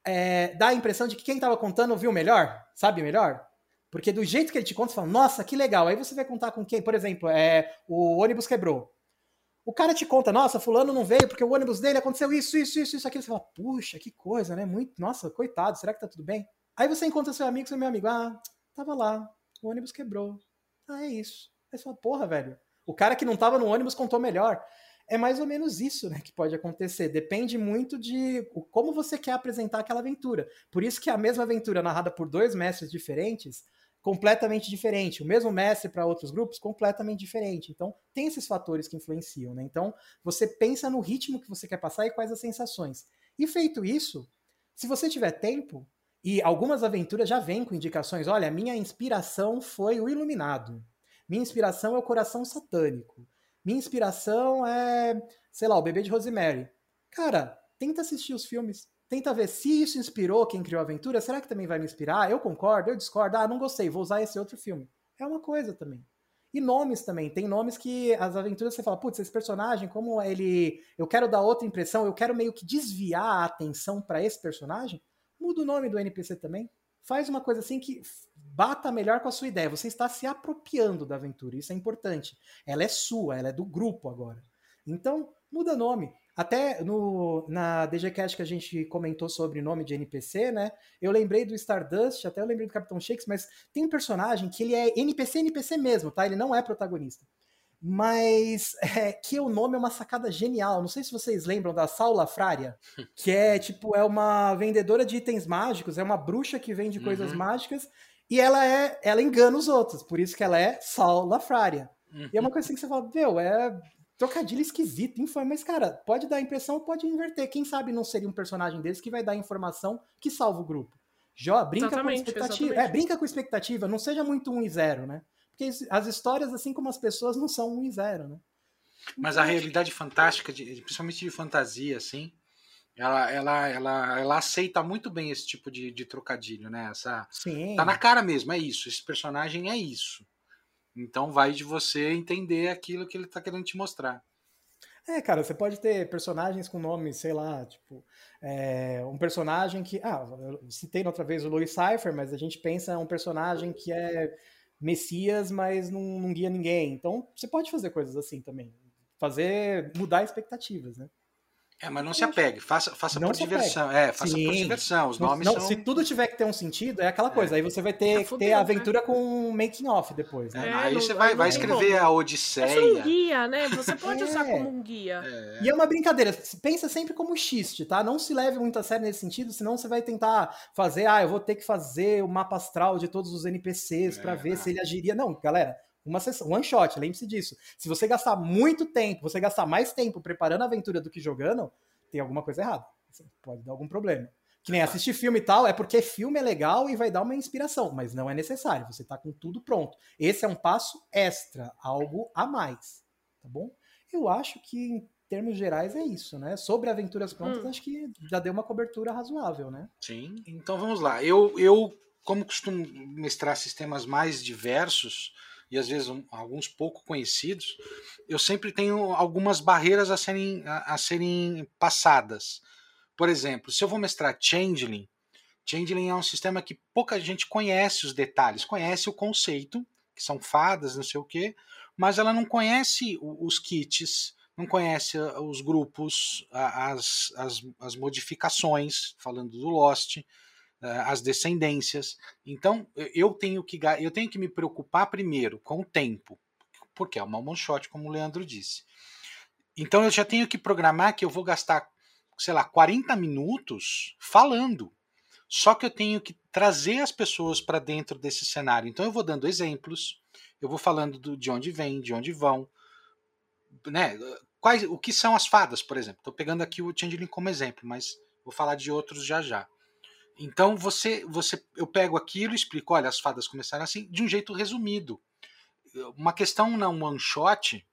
é, dá a impressão de que quem estava contando viu melhor, sabe melhor? Porque do jeito que ele te conta, você fala, nossa, que legal. Aí você vai contar com quem? Por exemplo, é, o ônibus quebrou. O cara te conta, nossa, fulano não veio porque o ônibus dele aconteceu isso, isso, isso, isso, aquilo. Você fala, puxa, que coisa, né? Muito, nossa, coitado, será que tá tudo bem? Aí você encontra seu amigo, seu meu amigo, ah, tava lá, o ônibus quebrou. Ah, é isso. Aí você fala, porra, velho, o cara que não tava no ônibus contou melhor. É mais ou menos isso, né, que pode acontecer. Depende muito de como você quer apresentar aquela aventura. Por isso que a mesma aventura narrada por dois mestres diferentes completamente diferente. O mesmo mestre para outros grupos, completamente diferente. Então, tem esses fatores que influenciam, né? Então, você pensa no ritmo que você quer passar e quais as sensações. E feito isso, se você tiver tempo, e algumas aventuras já vêm com indicações, olha, minha inspiração foi o Iluminado. Minha inspiração é o Coração Satânico. Minha inspiração é, sei lá, o Bebê de Rosemary. Cara, tenta assistir os filmes tenta ver se isso inspirou quem criou a aventura, será que também vai me inspirar? Eu concordo, eu discordo, ah, não gostei, vou usar esse outro filme. É uma coisa também. E nomes também, tem nomes que as aventuras você fala, putz, esse personagem, como ele. Eu quero dar outra impressão, eu quero meio que desviar a atenção para esse personagem, muda o nome do NPC também. Faz uma coisa assim que bata melhor com a sua ideia. Você está se apropriando da aventura, isso é importante. Ela é sua, ela é do grupo agora. Então, muda nome. Até no, na DGCast que a gente comentou sobre nome de NPC, né? Eu lembrei do Stardust, até eu lembrei do Capitão Shakes, mas tem um personagem que ele é NPC, NPC mesmo, tá? Ele não é protagonista. Mas é, que o nome é uma sacada genial. Não sei se vocês lembram da Saula Frária, que é tipo, é uma vendedora de itens mágicos, é uma bruxa que vende uhum. coisas mágicas, e ela é, ela engana os outros, por isso que ela é Saula Frária. Uhum. E é uma coisa assim que você fala, meu, é trocadilho esquisito, infame, mas, cara, pode dar impressão, pode inverter. Quem sabe não seria um personagem desse que vai dar informação que salva o grupo. Jó, brinca exatamente, com expectativa. É, brinca com expectativa, não seja muito um e zero, né? Porque as histórias, assim como as pessoas, não são um e zero, né? Mas a então, realidade fantástica, de, principalmente de fantasia, assim, ela, ela, ela, ela aceita muito bem esse tipo de, de trocadilho, né? Essa, Sim. Tá na cara mesmo, é isso. Esse personagem é isso. Então vai de você entender aquilo que ele está querendo te mostrar. É, cara, você pode ter personagens com nomes, sei lá, tipo, é, um personagem que. Ah, eu citei outra vez o Louis Cypher, mas a gente pensa um personagem que é Messias, mas não, não guia ninguém. Então, você pode fazer coisas assim também. Fazer. mudar expectativas, né? É, mas não se apegue, faça, faça por diversão. É, faça Sim. por diversão. Os nomes não, são... Se tudo tiver que ter um sentido, é aquela coisa. É. Aí você vai ter é, ter a né? aventura né? com um making off depois. Né? É, aí você vai, vai escrever a Odisseia. É um guia, né? Você pode usar como um guia. E é uma brincadeira. Pensa sempre como xiste, tá? Não se leve muito a sério nesse sentido, senão você vai tentar fazer, ah, eu vou ter que fazer o mapa astral de todos os NPCs para ver se ele agiria. Não, galera, uma sessão, one shot, lembre-se disso. Se você gastar muito tempo, você gastar mais tempo preparando a aventura do que jogando, tem alguma coisa errada. Pode dar algum problema. Que nem assistir filme e tal, é porque filme é legal e vai dar uma inspiração, mas não é necessário. Você tá com tudo pronto. Esse é um passo extra, algo a mais. Tá bom? Eu acho que, em termos gerais, é isso, né? Sobre aventuras prontas, hum. acho que já deu uma cobertura razoável, né? Sim. Então vamos lá. Eu, eu como costumo mestrar sistemas mais diversos, e às vezes um, alguns pouco conhecidos, eu sempre tenho algumas barreiras a serem, a, a, serem passadas. Por exemplo, se eu vou mestrar Changeling, Changeling é um sistema que pouca gente conhece os detalhes, conhece o conceito, que são fadas, não sei o quê, mas ela não conhece os kits, não conhece os grupos, as, as, as modificações, falando do Lost, as descendências. Então, eu tenho que eu tenho que me preocupar primeiro com o tempo, porque é uma one shot, como o Leandro disse. Então, eu já tenho que programar que eu vou gastar, sei lá, 40 minutos falando. Só que eu tenho que trazer as pessoas para dentro desse cenário. Então, eu vou dando exemplos, eu vou falando do, de onde vem, de onde vão, né? Quais, o que são as fadas, por exemplo? Estou pegando aqui o Changeling como exemplo, mas vou falar de outros já já. Então você, você, eu pego aquilo e explico, olha, as fadas começaram assim, de um jeito resumido. Uma questão na one shot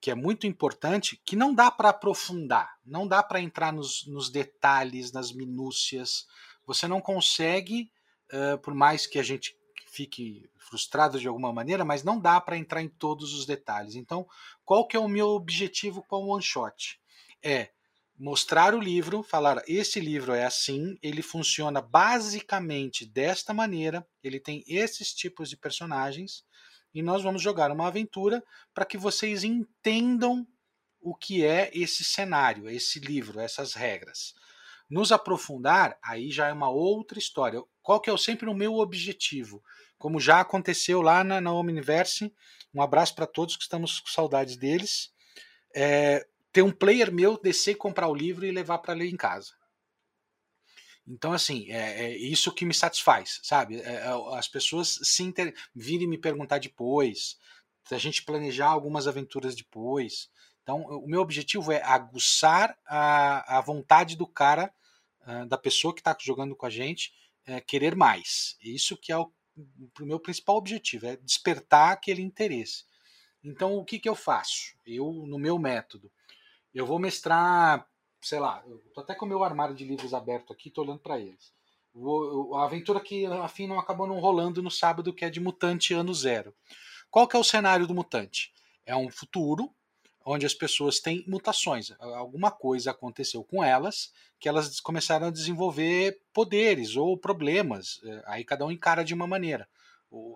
que é muito importante, que não dá para aprofundar, não dá para entrar nos, nos, detalhes, nas minúcias. Você não consegue, uh, por mais que a gente fique frustrado de alguma maneira, mas não dá para entrar em todos os detalhes. Então, qual que é o meu objetivo com o one shot? É mostrar o livro, falar esse livro é assim, ele funciona basicamente desta maneira, ele tem esses tipos de personagens e nós vamos jogar uma aventura para que vocês entendam o que é esse cenário, esse livro, essas regras. Nos aprofundar, aí já é uma outra história. Qual que é sempre o meu objetivo? Como já aconteceu lá na, na Omniverse, um abraço para todos que estamos com saudades deles. É, ter um player meu descer, comprar o livro e levar para ler em casa. Então, assim, é, é, isso que me satisfaz, sabe? É, é as pessoas se inter... virem me perguntar depois, a gente planejar algumas aventuras depois. Então, o meu objetivo é aguçar a, a vontade do cara, uh, da pessoa que está jogando com a gente, é, querer mais. Isso que é o, o meu principal objetivo, é despertar aquele interesse. Então, o que, que eu faço? Eu, no meu método, eu vou mestrar, sei lá, eu tô até com o meu armário de livros aberto aqui, tô olhando para eles. A aventura que afim não acabou não rolando no sábado, que é de Mutante Ano Zero. Qual que é o cenário do Mutante? É um futuro onde as pessoas têm mutações. Alguma coisa aconteceu com elas que elas começaram a desenvolver poderes ou problemas. É, aí cada um encara de uma maneira.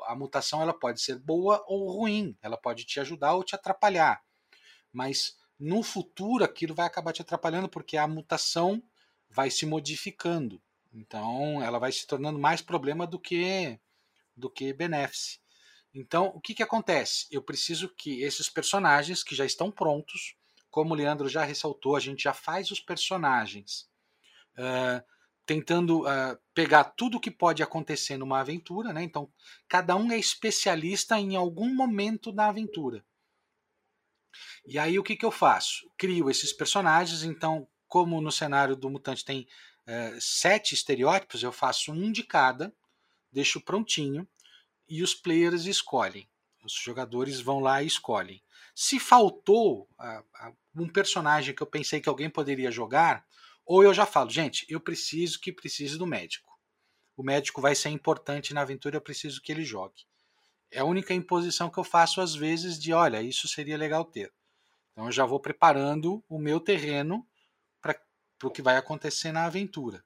A mutação ela pode ser boa ou ruim. Ela pode te ajudar ou te atrapalhar. Mas no futuro aquilo vai acabar te atrapalhando porque a mutação vai se modificando. Então ela vai se tornando mais problema do que do que benéfice. Então o que, que acontece? Eu preciso que esses personagens que já estão prontos, como o Leandro já ressaltou, a gente já faz os personagens uh, tentando uh, pegar tudo que pode acontecer numa aventura, né? Então cada um é especialista em algum momento da aventura. E aí o que, que eu faço? Crio esses personagens, então, como no cenário do Mutante tem é, sete estereótipos, eu faço um de cada, deixo prontinho e os players escolhem. Os jogadores vão lá e escolhem. Se faltou um personagem que eu pensei que alguém poderia jogar, ou eu já falo, gente, eu preciso que precise do médico. O médico vai ser importante na aventura, eu preciso que ele jogue. É a única imposição que eu faço às vezes de, olha, isso seria legal ter. Então eu já vou preparando o meu terreno para o que vai acontecer na aventura.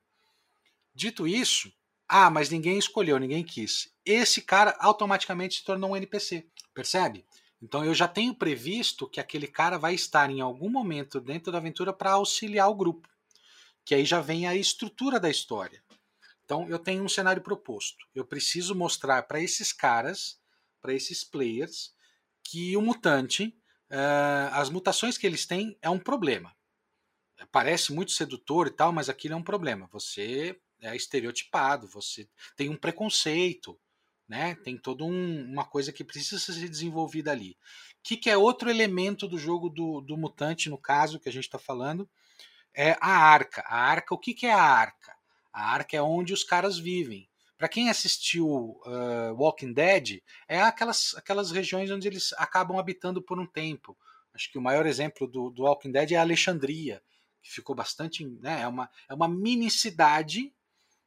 Dito isso, ah, mas ninguém escolheu, ninguém quis. Esse cara automaticamente se tornou um NPC, percebe? Então eu já tenho previsto que aquele cara vai estar em algum momento dentro da aventura para auxiliar o grupo. Que aí já vem a estrutura da história. Então eu tenho um cenário proposto. Eu preciso mostrar para esses caras, para esses players, que o mutante, uh, as mutações que eles têm é um problema. Parece muito sedutor e tal, mas aquilo é um problema. Você é estereotipado, você tem um preconceito, né? Tem toda um, uma coisa que precisa ser desenvolvida ali. O que, que, é outro elemento do jogo do, do mutante, no caso que a gente está falando? É a arca. A arca, o que, que é a arca? A arca é onde os caras vivem. Para quem assistiu uh, Walking Dead, é aquelas, aquelas regiões onde eles acabam habitando por um tempo. Acho que o maior exemplo do, do Walking Dead é Alexandria, que ficou bastante. Né, é, uma, é uma mini cidade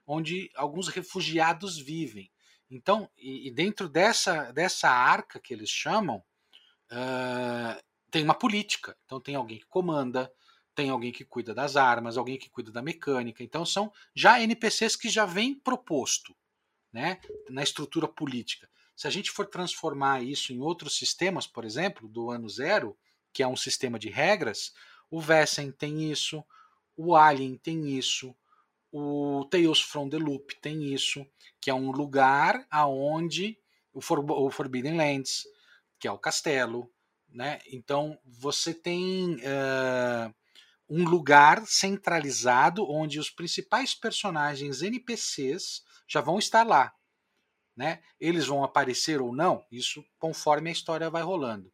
onde alguns refugiados vivem. Então, e, e dentro dessa, dessa arca que eles chamam, uh, tem uma política. Então, tem alguém que comanda, tem alguém que cuida das armas, alguém que cuida da mecânica. Então, são já NPCs que já vem proposto né, na estrutura política. Se a gente for transformar isso em outros sistemas, por exemplo, do ano zero, que é um sistema de regras, o Vessen tem isso, o Alien tem isso, o Tales from the Loop tem isso, que é um lugar aonde o, For o Forbidden Lands, que é o castelo, né? Então você tem uh, um lugar centralizado onde os principais personagens NPCs já vão estar lá, né? Eles vão aparecer ou não, isso conforme a história vai rolando. O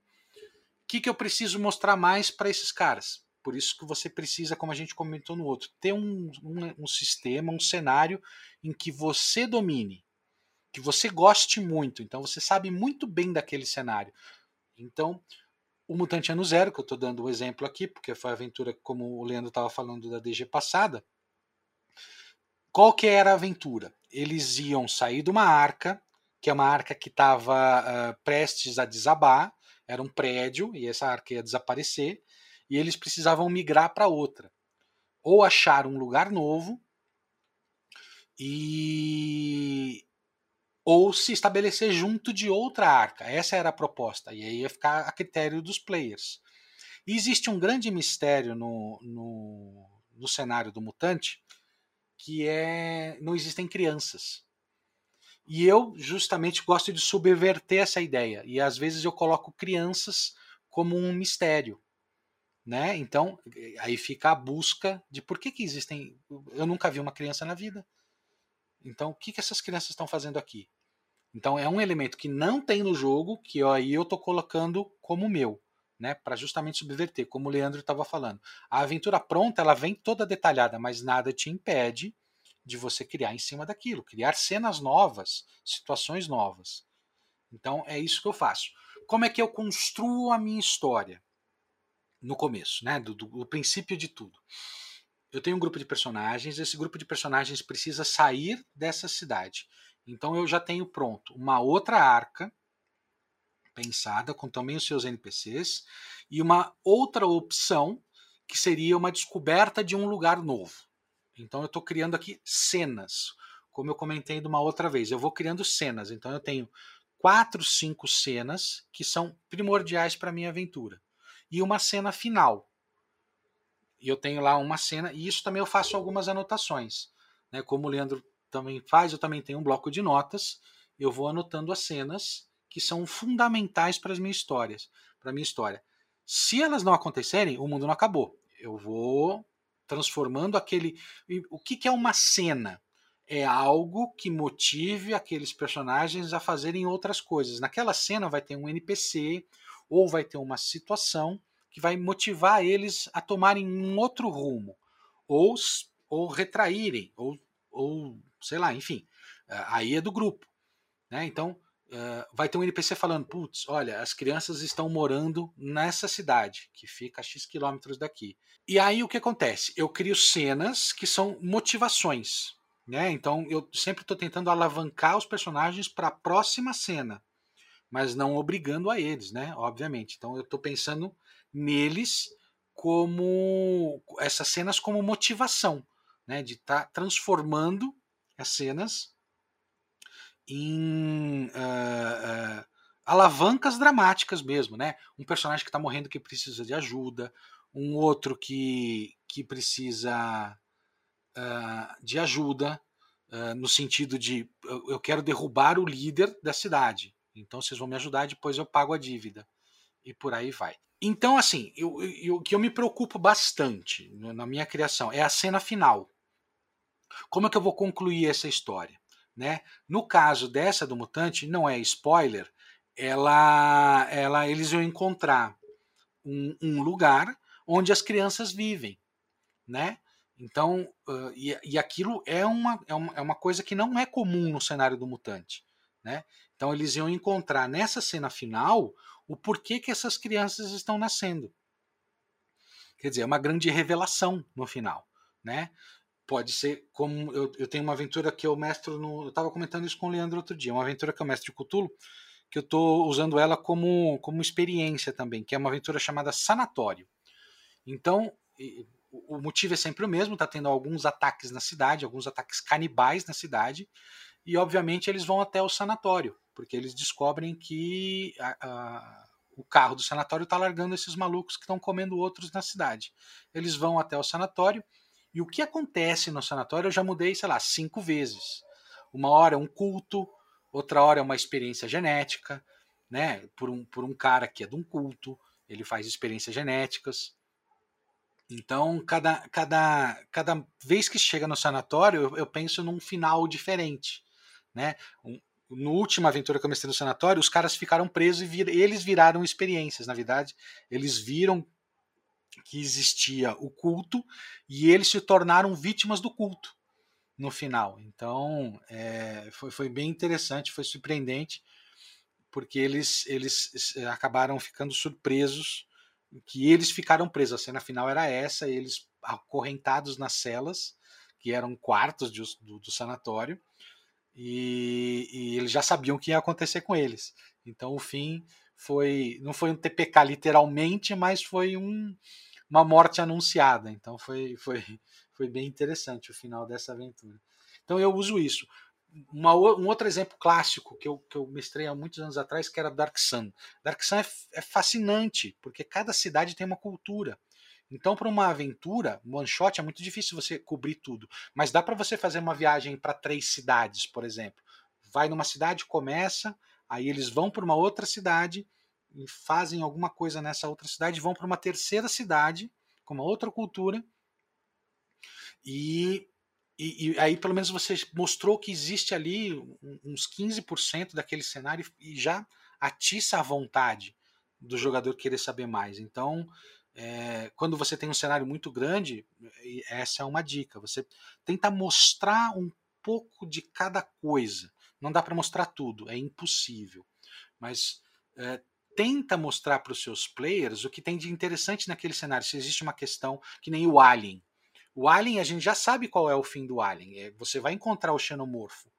que, que eu preciso mostrar mais para esses caras? Por isso que você precisa, como a gente comentou no outro, ter um, um, um sistema, um cenário em que você domine, que você goste muito. Então você sabe muito bem daquele cenário. Então, o Mutante Ano Zero, que eu estou dando um exemplo aqui, porque foi a aventura, como o Leandro estava falando da DG passada. Qual que era a aventura? Eles iam sair de uma arca, que é uma arca que estava uh, prestes a desabar, era um prédio, e essa arca ia desaparecer e eles precisavam migrar para outra. Ou achar um lugar novo e ou se estabelecer junto de outra arca. Essa era a proposta. E aí ia ficar a critério dos players. E existe um grande mistério no, no, no cenário do mutante que é não existem crianças. E eu justamente gosto de subverter essa ideia. E às vezes eu coloco crianças como um mistério né? Então, aí fica a busca de por que, que existem. Eu nunca vi uma criança na vida. Então, o que, que essas crianças estão fazendo aqui? Então, é um elemento que não tem no jogo, que eu, aí eu estou colocando como meu, né? Para justamente subverter, como o Leandro estava falando. A aventura pronta, ela vem toda detalhada, mas nada te impede de você criar em cima daquilo, criar cenas novas, situações novas. Então, é isso que eu faço. Como é que eu construo a minha história? no começo, né? Do, do, do, princípio de tudo. Eu tenho um grupo de personagens, esse grupo de personagens precisa sair dessa cidade. Então eu já tenho pronto uma outra arca pensada com também os seus NPCs e uma outra opção que seria uma descoberta de um lugar novo. Então eu estou criando aqui cenas, como eu comentei de uma outra vez. Eu vou criando cenas. Então eu tenho quatro, cinco cenas que são primordiais para minha aventura e uma cena final. E eu tenho lá uma cena, e isso também eu faço algumas anotações. Né? Como o Leandro também faz, eu também tenho um bloco de notas, eu vou anotando as cenas que são fundamentais para as minhas histórias, para a minha história. Se elas não acontecerem, o mundo não acabou. Eu vou transformando aquele. O que, que é uma cena? É algo que motive aqueles personagens a fazerem outras coisas. Naquela cena vai ter um NPC, ou vai ter uma situação que vai motivar eles a tomarem um outro rumo, ou, ou retraírem, ou, ou sei lá, enfim, aí é do grupo. Né? Então, vai ter um NPC falando: putz, olha, as crianças estão morando nessa cidade, que fica a X quilômetros daqui. E aí o que acontece? Eu crio cenas que são motivações. Né? Então, eu sempre estou tentando alavancar os personagens para a próxima cena mas não obrigando a eles, né? Obviamente. Então eu estou pensando neles como essas cenas como motivação, né? De estar tá transformando as cenas em uh, uh, alavancas dramáticas mesmo, né? Um personagem que está morrendo que precisa de ajuda, um outro que, que precisa uh, de ajuda, no sentido de eu quero derrubar o líder da cidade. Então vocês vão me ajudar, depois eu pago a dívida. E por aí vai. Então, assim, o que eu me preocupo bastante na minha criação é a cena final. Como é que eu vou concluir essa história? Né? No caso dessa do mutante, não é spoiler, ela, ela eles vão encontrar um, um lugar onde as crianças vivem. Né? Então, uh, e, e aquilo é uma, é, uma, é uma coisa que não é comum no cenário do mutante. Né? Então eles iam encontrar nessa cena final o porquê que essas crianças estão nascendo. Quer dizer, é uma grande revelação no final, né? Pode ser como eu, eu tenho uma aventura que eu mestro no, eu estava comentando isso com o Leandro outro dia, uma aventura que eu mestro de Cthulhu, que eu estou usando ela como como experiência também, que é uma aventura chamada Sanatório. Então, o motivo é sempre o mesmo, tá tendo alguns ataques na cidade, alguns ataques canibais na cidade, e obviamente eles vão até o sanatório, porque eles descobrem que a, o carro do sanatório está largando esses malucos que estão comendo outros na cidade. Eles vão até o sanatório e o que acontece no sanatório eu já mudei, sei lá, cinco vezes. Uma hora é um culto, outra hora é uma experiência genética, né? Por um, por um cara que é de um culto, ele faz experiências genéticas. Então, cada, cada, cada vez que chega no sanatório, eu, eu penso num final diferente. Né? Um, no última aventura que eu mestrei no sanatório, os caras ficaram presos e vir, eles viraram experiências, na verdade. Eles viram que existia o culto e eles se tornaram vítimas do culto no final. Então, é, foi, foi bem interessante, foi surpreendente, porque eles, eles acabaram ficando surpresos que eles ficaram presos. A cena final era essa, eles acorrentados nas celas, que eram quartos de, do, do sanatório, e, e, eles já sabiam o que ia acontecer com eles. Então o fim foi não foi um TPK literalmente, mas foi um, uma morte anunciada. Então foi, foi, foi bem interessante o final dessa aventura. Então eu uso isso. Uma, um outro exemplo clássico que eu, que eu mestrei há muitos anos atrás, que era Dark Sun. Dark Sun é, é fascinante, porque cada cidade tem uma cultura. Então, para uma aventura, one shot é muito difícil você cobrir tudo. Mas dá para você fazer uma viagem para três cidades, por exemplo. Vai numa cidade, começa, aí eles vão para uma outra cidade e fazem alguma coisa nessa outra cidade, vão para uma terceira cidade com uma outra cultura e, e, e, aí pelo menos você mostrou que existe ali uns 15% daquele cenário e já atiça a vontade do jogador querer saber mais. Então é, quando você tem um cenário muito grande, essa é uma dica. Você tenta mostrar um pouco de cada coisa. Não dá para mostrar tudo, é impossível. Mas é, tenta mostrar para os seus players o que tem de interessante naquele cenário. Se existe uma questão que nem o Alien. O Alien, a gente já sabe qual é o fim do Alien. É, você vai encontrar o xenomorfo.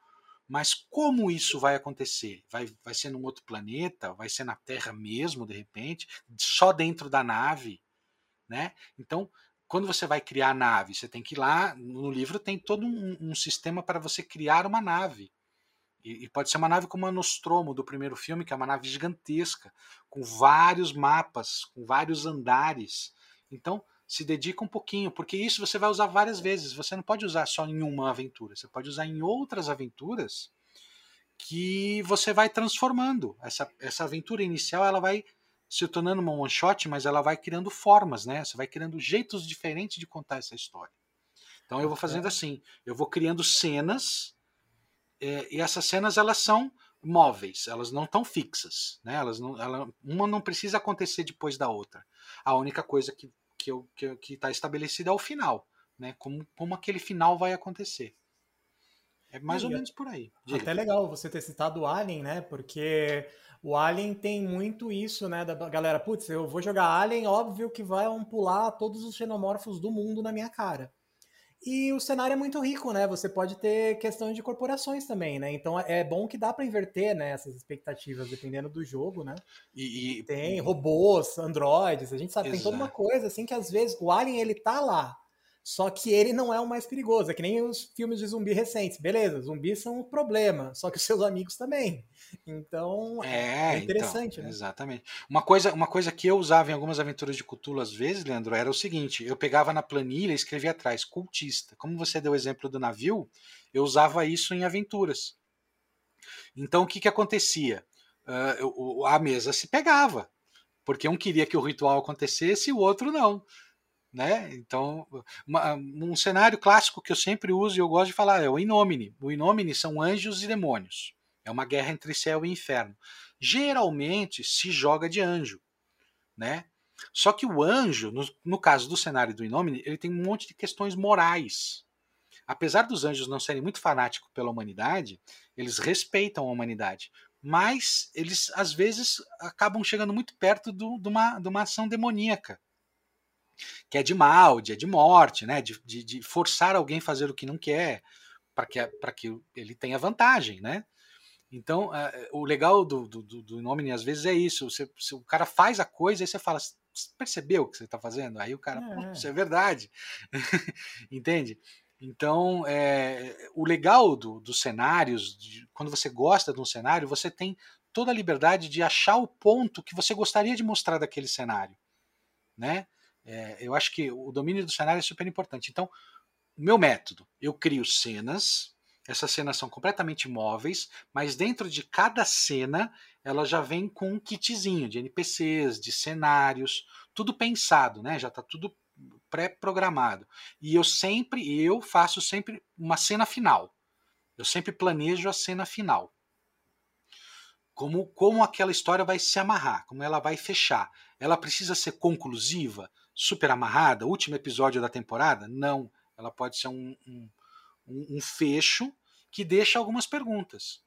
Mas como isso vai acontecer? Vai, vai ser num outro planeta? Vai ser na Terra mesmo, de repente? Só dentro da nave? Né? Então, quando você vai criar a nave, você tem que ir lá. No livro tem todo um, um sistema para você criar uma nave. E, e, pode ser uma nave como a Nostromo do primeiro filme, que é uma nave gigantesca, com vários mapas, com vários andares. Então, se dedica um pouquinho, porque isso você vai usar várias vezes. Você não pode usar só em uma aventura, você pode usar em outras aventuras que você vai transformando. Essa, essa aventura inicial ela vai se tornando uma one shot, mas ela vai criando formas, né? Você vai criando jeitos diferentes de contar essa história. Então eu vou fazendo assim, eu vou criando cenas é, e essas cenas elas são móveis, elas não estão fixas, né? Elas não, ela, uma não precisa acontecer depois da outra. A única coisa que que está que, que tá estabelecido é o final, né? Como, como aquele final vai acontecer. É mais e ou menos por aí. Diga. Até legal você ter citado o Alien, né? Porque o Alien tem muito isso, né? Da galera, putz, eu vou jogar Alien, óbvio que vai pular todos os xenomorfos do mundo na minha cara. E o cenário é muito rico, né? Você pode ter questões de corporações também, né? Então é bom que dá para inverter né, essas expectativas dependendo do jogo, né? E, e... tem robôs, androides, a gente sabe, Exato. tem toda uma coisa assim que às vezes o alien ele tá lá, só que ele não é o mais perigoso. É que nem os filmes de zumbi recentes. Beleza, zumbis são um problema, só que os seus amigos também. Então é, é então, interessante, então, né? Exatamente. Uma coisa, uma coisa que eu usava em algumas aventuras de Cthulhu às vezes, Leandro, era o seguinte: eu pegava na planilha e escrevia atrás, cultista. Como você deu o exemplo do navio, eu usava isso em aventuras. Então o que, que acontecia? Uh, a mesa se pegava. Porque um queria que o ritual acontecesse e o outro não. Né? Então, uma, um cenário clássico que eu sempre uso e eu gosto de falar é o Inomine. O Inomine são anjos e demônios. É uma guerra entre céu e inferno. Geralmente se joga de anjo, né? Só que o anjo, no, no caso do cenário do Inomine, ele tem um monte de questões morais. Apesar dos anjos não serem muito fanáticos pela humanidade, eles respeitam a humanidade. Mas eles, às vezes, acabam chegando muito perto de, uma, de uma ação demoníaca que é de mal, de, é de morte, né? De, de, de forçar alguém a fazer o que não quer, para que, que ele tenha vantagem, né? Então, uh, o legal do, do, do Inomine às vezes é isso. Você, se o cara faz a coisa, aí você fala, percebeu o que você está fazendo? Aí o cara, é. isso é verdade. Entende? Então, é, o legal do, dos cenários, de, quando você gosta de um cenário, você tem toda a liberdade de achar o ponto que você gostaria de mostrar daquele cenário. Né? É, eu acho que o domínio do cenário é super importante. Então, meu método, eu crio cenas, essas cenas são completamente móveis, mas dentro de cada cena ela já vem com um kitzinho de NPCs, de cenários, tudo pensado, né? Já está tudo pré-programado. E eu sempre, eu faço sempre uma cena final. Eu sempre planejo a cena final. Como, como aquela história vai se amarrar, como ela vai fechar. Ela precisa ser conclusiva? Super amarrada, último episódio da temporada? Não. Ela pode ser um, um, um fecho que deixa algumas perguntas.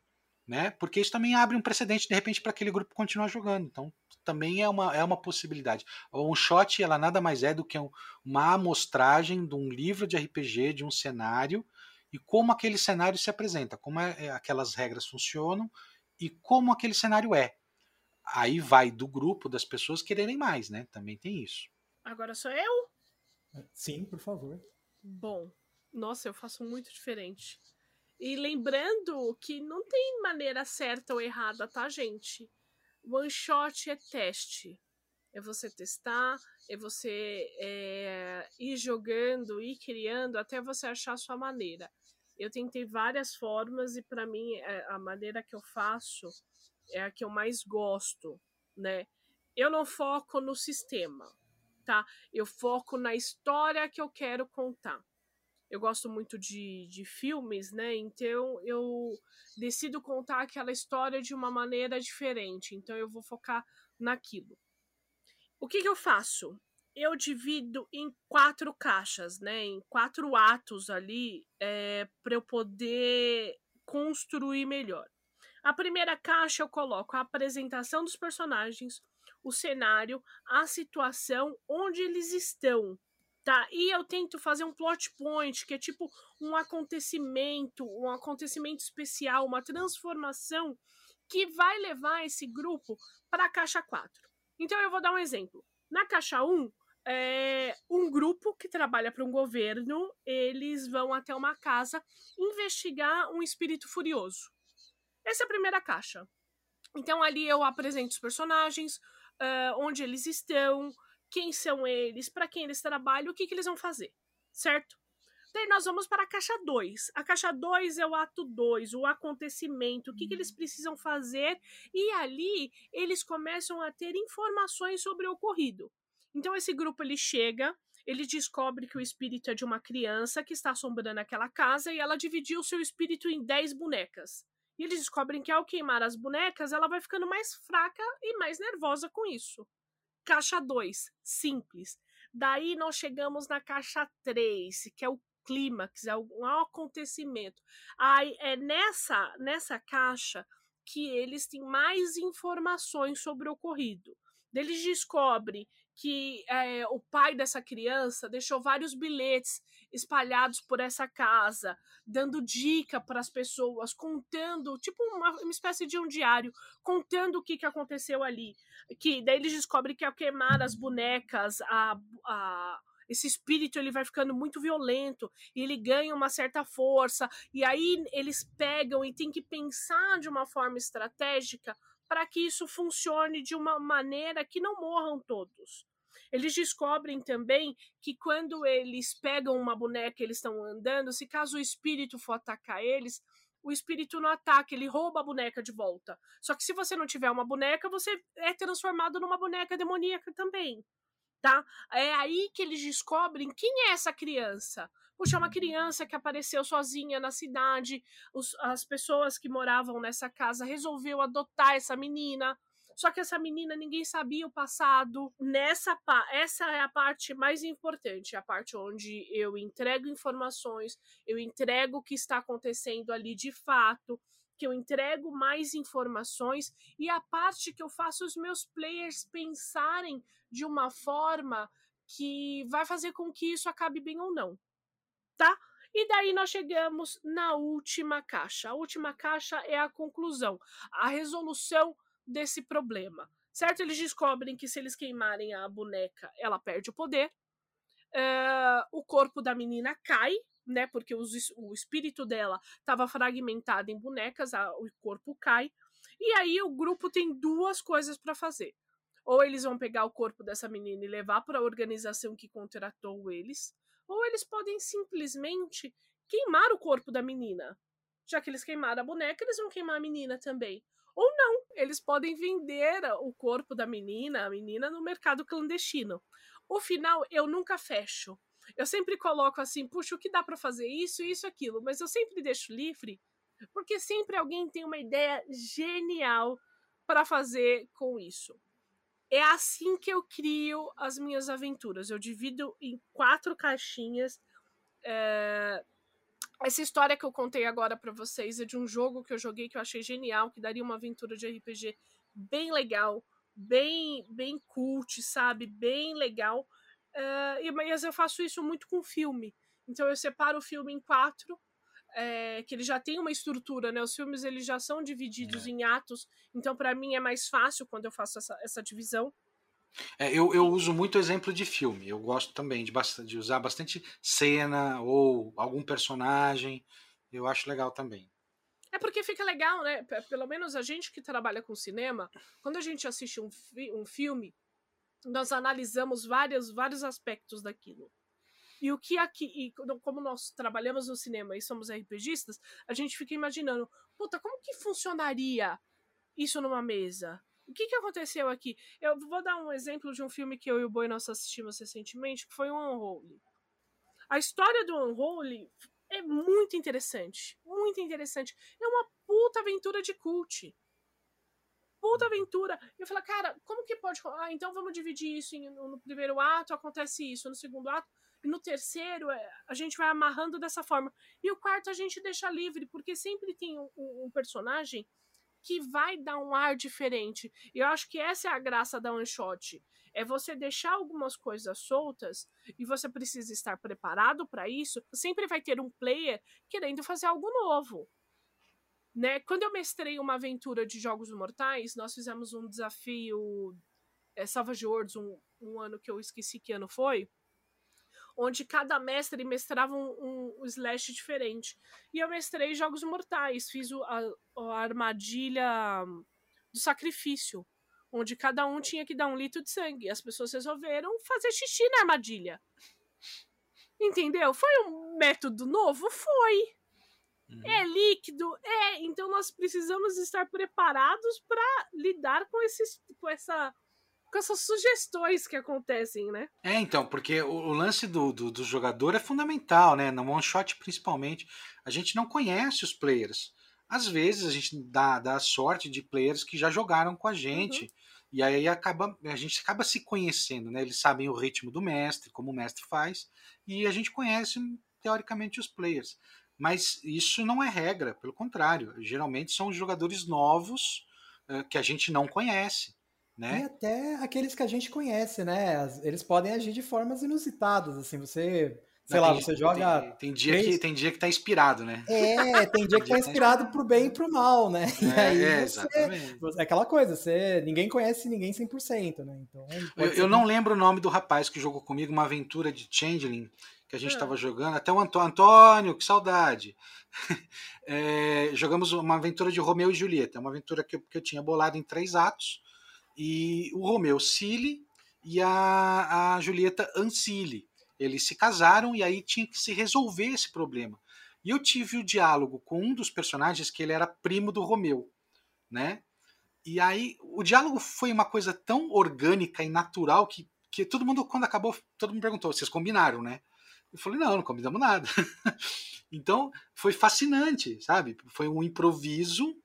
Né? Porque isso também abre um precedente, de repente, para aquele grupo continuar jogando. Então, também é uma, é uma possibilidade. O shot ela nada mais é do que um, uma amostragem de um livro de RPG, de um cenário, e como aquele cenário se apresenta, como é, é, aquelas regras funcionam e como aquele cenário é. Aí vai do grupo das pessoas quererem mais, né? Também tem isso. Agora sou eu? Sim, por favor. Bom, nossa, eu faço muito diferente. E lembrando que não tem maneira certa ou errada, tá, gente? One shot é teste. É você testar, é você é, ir jogando, ir criando até você achar a sua maneira. Eu tentei várias formas e para mim é, a maneira que eu faço é a que eu mais gosto, né? Eu não foco no sistema tá? Eu foco na história que eu quero contar. Eu gosto muito de, de filmes, né? Então eu decido contar aquela história de uma maneira diferente. Então eu vou focar naquilo. O que, que eu faço? Eu divido em quatro caixas, né? Em quatro atos ali, é, para eu poder construir melhor. A primeira caixa eu coloco a apresentação dos personagens, o cenário, a situação, onde eles estão, tá? E eu tento fazer um plot point, que é tipo um acontecimento, um acontecimento especial, uma transformação que vai levar esse grupo para a caixa 4. Então eu vou dar um exemplo. Na caixa 1, é, um grupo que trabalha para um governo, eles vão até uma casa investigar um espírito furioso. Essa é a primeira caixa. Então ali eu apresento os personagens, uh, onde eles estão, quem são eles, para quem eles trabalham, o que, que eles vão fazer, certo? Daí nós vamos para a caixa 2. A caixa 2 é o ato 2, o acontecimento, o que, que eles uhum. precisam fazer, e ali eles começam a ter informações sobre o ocorrido. Então esse grupo ele chega, ele descobre que o espírito é de uma criança que está assombrando aquela casa e ela dividiu seu espírito em 10 bonecas. E eles descobrem que ao queimar as bonecas, ela vai ficando mais fraca e mais nervosa com isso. Caixa 2, simples. Daí nós chegamos na caixa 3, que é o clímax, é um acontecimento. Aí é nessa, nessa caixa que eles têm mais informações sobre o ocorrido. Eles descobrem que é, o pai dessa criança deixou vários bilhetes espalhados por essa casa, dando dica para as pessoas, contando, tipo uma, uma, espécie de um diário, contando o que, que aconteceu ali. Que daí eles descobrem que ao queimar as bonecas, a, a esse espírito ele vai ficando muito violento e ele ganha uma certa força e aí eles pegam e tem que pensar de uma forma estratégica para que isso funcione de uma maneira que não morram todos. Eles descobrem também que quando eles pegam uma boneca eles estão andando, se caso o espírito for atacar eles, o espírito não ataca, ele rouba a boneca de volta. Só que se você não tiver uma boneca, você é transformado numa boneca demoníaca também. Tá? É aí que eles descobrem quem é essa criança. Puxa, uma criança que apareceu sozinha na cidade, os, as pessoas que moravam nessa casa resolveu adotar essa menina. Só que essa menina ninguém sabia o passado. Nessa essa é a parte mais importante, a parte onde eu entrego informações, eu entrego o que está acontecendo ali de fato, que eu entrego mais informações e a parte que eu faço os meus players pensarem de uma forma que vai fazer com que isso acabe bem ou não tá? E daí nós chegamos na última caixa. A última caixa é a conclusão, a resolução desse problema. Certo? Eles descobrem que se eles queimarem a boneca, ela perde o poder. Uh, o corpo da menina cai, né? Porque os, o espírito dela estava fragmentado em bonecas, a, o corpo cai. E aí o grupo tem duas coisas para fazer. Ou eles vão pegar o corpo dessa menina e levar para a organização que contratou eles, ou eles podem simplesmente queimar o corpo da menina. Já que eles queimaram a boneca, eles vão queimar a menina também. Ou não, eles podem vender o corpo da menina, a menina, no mercado clandestino. O final eu nunca fecho. Eu sempre coloco assim, puxa, o que dá para fazer isso, isso, aquilo, mas eu sempre deixo livre, porque sempre alguém tem uma ideia genial para fazer com isso é assim que eu crio as minhas aventuras. Eu divido em quatro caixinhas. É... Essa história que eu contei agora para vocês é de um jogo que eu joguei que eu achei genial, que daria uma aventura de RPG bem legal, bem bem cult, sabe? Bem legal. É... Mas eu faço isso muito com filme. Então eu separo o filme em quatro é, que ele já tem uma estrutura, né? Os filmes eles já são divididos é. em atos, então para mim é mais fácil quando eu faço essa, essa divisão. É, eu, eu uso muito exemplo de filme. Eu gosto também de, de usar bastante cena ou algum personagem. Eu acho legal também. É porque fica legal, né? Pelo menos a gente que trabalha com cinema, quando a gente assiste um, fi um filme, nós analisamos vários, vários aspectos daquilo. E o que aqui, e como nós trabalhamos no cinema e somos RPGistas, a gente fica imaginando, puta, como que funcionaria isso numa mesa? O que, que aconteceu aqui? Eu vou dar um exemplo de um filme que eu e o Boi nós assistimos recentemente, que foi o Unholy. A história do Unholy é muito interessante. Muito interessante. É uma puta aventura de cult. Puta aventura. Eu falei, cara, como que pode. Ah, então vamos dividir isso em, no primeiro ato, acontece isso. No segundo ato, e no terceiro, é, a gente vai amarrando dessa forma. E o quarto a gente deixa livre, porque sempre tem um, um personagem que vai dar um ar diferente. E eu acho que essa é a graça da one shot. É você deixar algumas coisas soltas e você precisa estar preparado para isso. Sempre vai ter um player querendo fazer algo novo. Né? Quando eu mestrei uma aventura de Jogos Mortais, nós fizemos um desafio é, Savage Worlds, um, um ano que eu esqueci que ano foi onde cada mestre mestrava um, um, slash diferente. E eu mestrei Jogos Mortais, fiz o, a, a armadilha do sacrifício, onde cada um tinha que dar um litro de sangue. As pessoas resolveram fazer xixi na armadilha. Entendeu? Foi um método novo? Foi. Uhum. É líquido? É. Então nós precisamos estar preparados para lidar com, esses, com essa com essas sugestões que acontecem, né? É, então, porque o, o lance do, do, do, jogador é fundamental, né? No one shot, principalmente, a gente não conhece os players. Às vezes a gente dá, dá a sorte de players que já jogaram com a gente. Uhum. E aí acaba, a gente acaba se conhecendo, né? Eles sabem o ritmo do mestre, como o mestre faz, e a gente conhece teoricamente os players. Mas isso não é regra, pelo contrário. Geralmente são jogadores novos uh, que a gente não conhece. Né? E até aqueles que a gente conhece, né? Eles podem agir de formas inusitadas, assim, você sei lá, você joga. Tem, tem, dia três... que, tem dia que tá inspirado, né? É, tem dia que tá inspirado pro bem e pro mal, né? É, e aí é, você, exatamente. É aquela coisa, você, ninguém conhece ninguém 100%, né? Então, eu, eu não lembro o nome do rapaz que jogou comigo uma aventura de Changeling que a gente estava é. jogando, até o Antônio, Antônio que saudade! É, jogamos uma aventura de Romeu e Julieta, uma aventura que eu, que eu tinha bolado em três atos, e o Romeu Cile e a, a Julieta Ancile. Eles se casaram e aí tinha que se resolver esse problema. E eu tive o diálogo com um dos personagens que ele era primo do Romeu, né? E aí o diálogo foi uma coisa tão orgânica e natural que, que todo mundo, quando acabou, todo mundo perguntou: vocês combinaram, né? Eu falei: não, não combinamos nada. então foi fascinante, sabe? Foi um improviso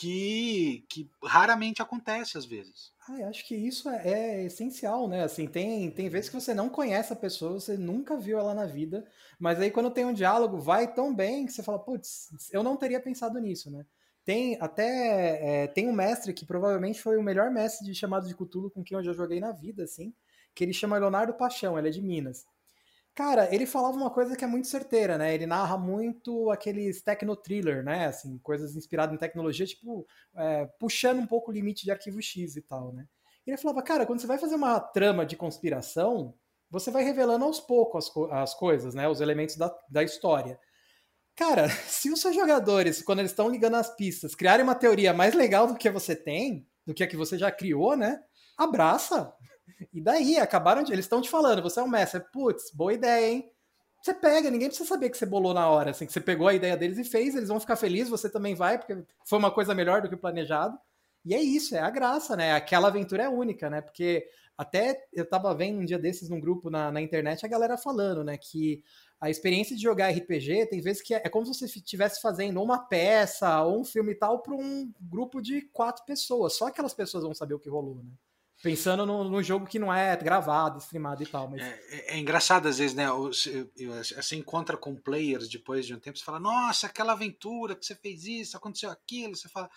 que, que raramente acontece às vezes. Ah, acho que isso é, é, essencial, né? Assim, tem, tem vezes que você não conhece a pessoa, você nunca viu ela na vida, mas aí quando tem um diálogo, vai tão bem que você fala, putz, eu não teria pensado nisso, né? Tem até é, tem um mestre que provavelmente foi o melhor mestre de chamado de Cthulhu com quem eu já joguei na vida, assim, que ele chama Leonardo Paixão, ele é de Minas. Cara, ele falava uma coisa que é muito certeira, né? Ele narra muito aqueles techno-thriller, né? Assim, coisas inspiradas em tecnologia, tipo, é, puxando um pouco o limite de arquivo X e tal, né? Ele falava, cara, quando você vai fazer uma trama de conspiração, você vai revelando aos poucos as, co as coisas, né? Os elementos da, da história. Cara, se os seus jogadores, quando eles estão ligando as pistas, criarem uma teoria mais legal do que você tem, do que a que você já criou, né? Abraça, e daí, acabaram de. Eles estão te falando, você é um mestre. Putz, boa ideia, hein? Você pega, ninguém precisa saber que você bolou na hora, assim, que você pegou a ideia deles e fez, eles vão ficar felizes, você também vai, porque foi uma coisa melhor do que planejado. E é isso, é a graça, né? Aquela aventura é única, né? Porque até eu tava vendo um dia desses num grupo na, na internet a galera falando, né? Que a experiência de jogar RPG tem vezes que é, é como se você estivesse fazendo uma peça ou um filme e tal para um grupo de quatro pessoas. Só aquelas pessoas vão saber o que rolou, né? Pensando no, no, jogo que não é gravado, streamado e tal. Mas... É, é, é engraçado às vezes, né? Você, você encontra com players depois de um tempo, você fala, nossa, aquela aventura que você fez isso, aconteceu aquilo, você fala.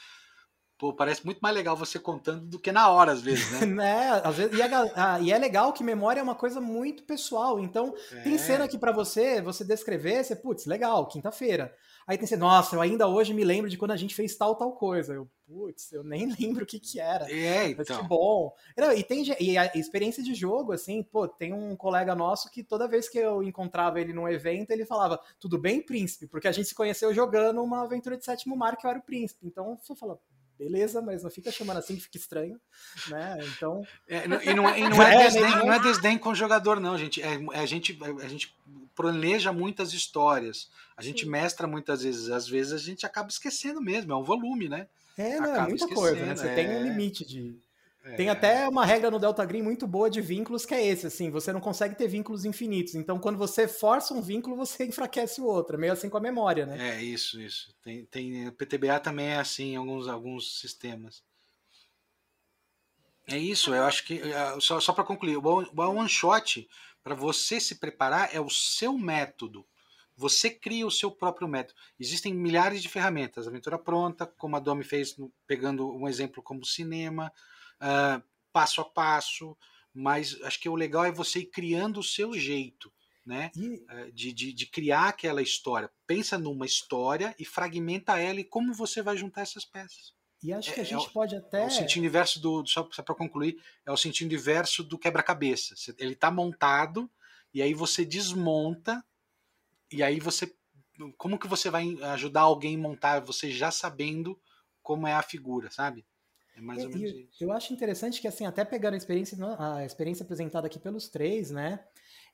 Pô, parece muito mais legal você contando do que na hora, às vezes, né? né? Às vezes, e, a, e, é legal que memória é uma coisa muito pessoal. Então, é. tem cena que para você, você descrever, você, putz, legal, quinta-feira. Aí tem ser, nossa, eu ainda hoje me lembro de quando a gente fez tal, tal coisa. Eu, putz, eu nem lembro o que que era. É, então. Mas que bom. Não, e, tem, e a experiência de jogo, assim, pô, tem um colega nosso que toda vez que eu encontrava ele num evento, ele falava, tudo bem, príncipe? Porque a gente se conheceu jogando uma aventura de sétimo mar que eu era o príncipe. Então, você fala, beleza, mas não fica chamando assim que fica estranho, né? Então. É, e não, é, e não, é, é desdém, não é desdém com o jogador, não, gente. É, é, a gente. A gente planeja muitas histórias. A gente Sim. mestra muitas vezes. Às vezes a gente acaba esquecendo mesmo. É um volume, né? É, não, é muita coisa, né? Você é... tem um limite de. É... Tem até uma regra no Delta Green muito boa de vínculos que é esse, assim, você não consegue ter vínculos infinitos. Então, quando você força um vínculo, você enfraquece o outro. É meio assim com a memória, né? É, isso, isso. Tem, tem, o PTBA também é assim em alguns, alguns sistemas. É isso, eu acho que. É, só, só para concluir, o one shot, para você se preparar, é o seu método. Você cria o seu próprio método. Existem milhares de ferramentas. Aventura pronta, como a Domi fez, pegando um exemplo como o cinema, uh, passo a passo. Mas acho que o legal é você ir criando o seu jeito. Né? E... Uh, de, de, de, criar aquela história. Pensa numa história e fragmenta ela e como você vai juntar essas peças. E acho que a é, gente é pode até. É o sentido inverso do. Só, para concluir, é o sentido inverso do quebra-cabeça. Ele está montado e aí você desmonta e aí você. Como que você vai ajudar alguém a montar você já sabendo como é a figura, sabe? É mais ou menos isso. Eu acho interessante que, assim, até pegando a experiência, a experiência apresentada aqui pelos três, né?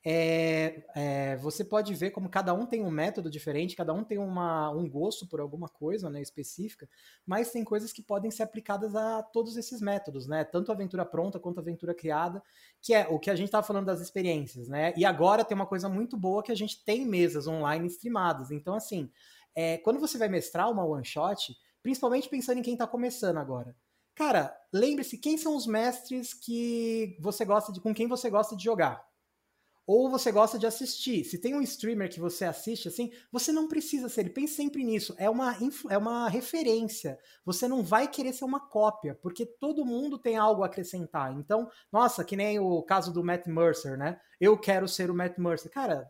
É, é, você pode ver como cada um tem um método diferente, cada um tem uma, um gosto por alguma coisa né, específica, mas tem coisas que podem ser aplicadas a todos esses métodos, né? Tanto aventura pronta quanto aventura criada, que é o que a gente estava falando das experiências, né? E agora tem uma coisa muito boa que a gente tem mesas online streamadas. Então, assim, é, quando você vai mestrar uma one shot, principalmente pensando em quem está começando agora. Cara, lembre-se quem são os mestres que você gosta de, com quem você gosta de jogar ou você gosta de assistir. Se tem um streamer que você assiste assim, você não precisa ser ele. Pense sempre nisso. É uma, é uma referência. Você não vai querer ser uma cópia, porque todo mundo tem algo a acrescentar. Então, nossa, que nem o caso do Matt Mercer, né? Eu quero ser o Matt Mercer. Cara,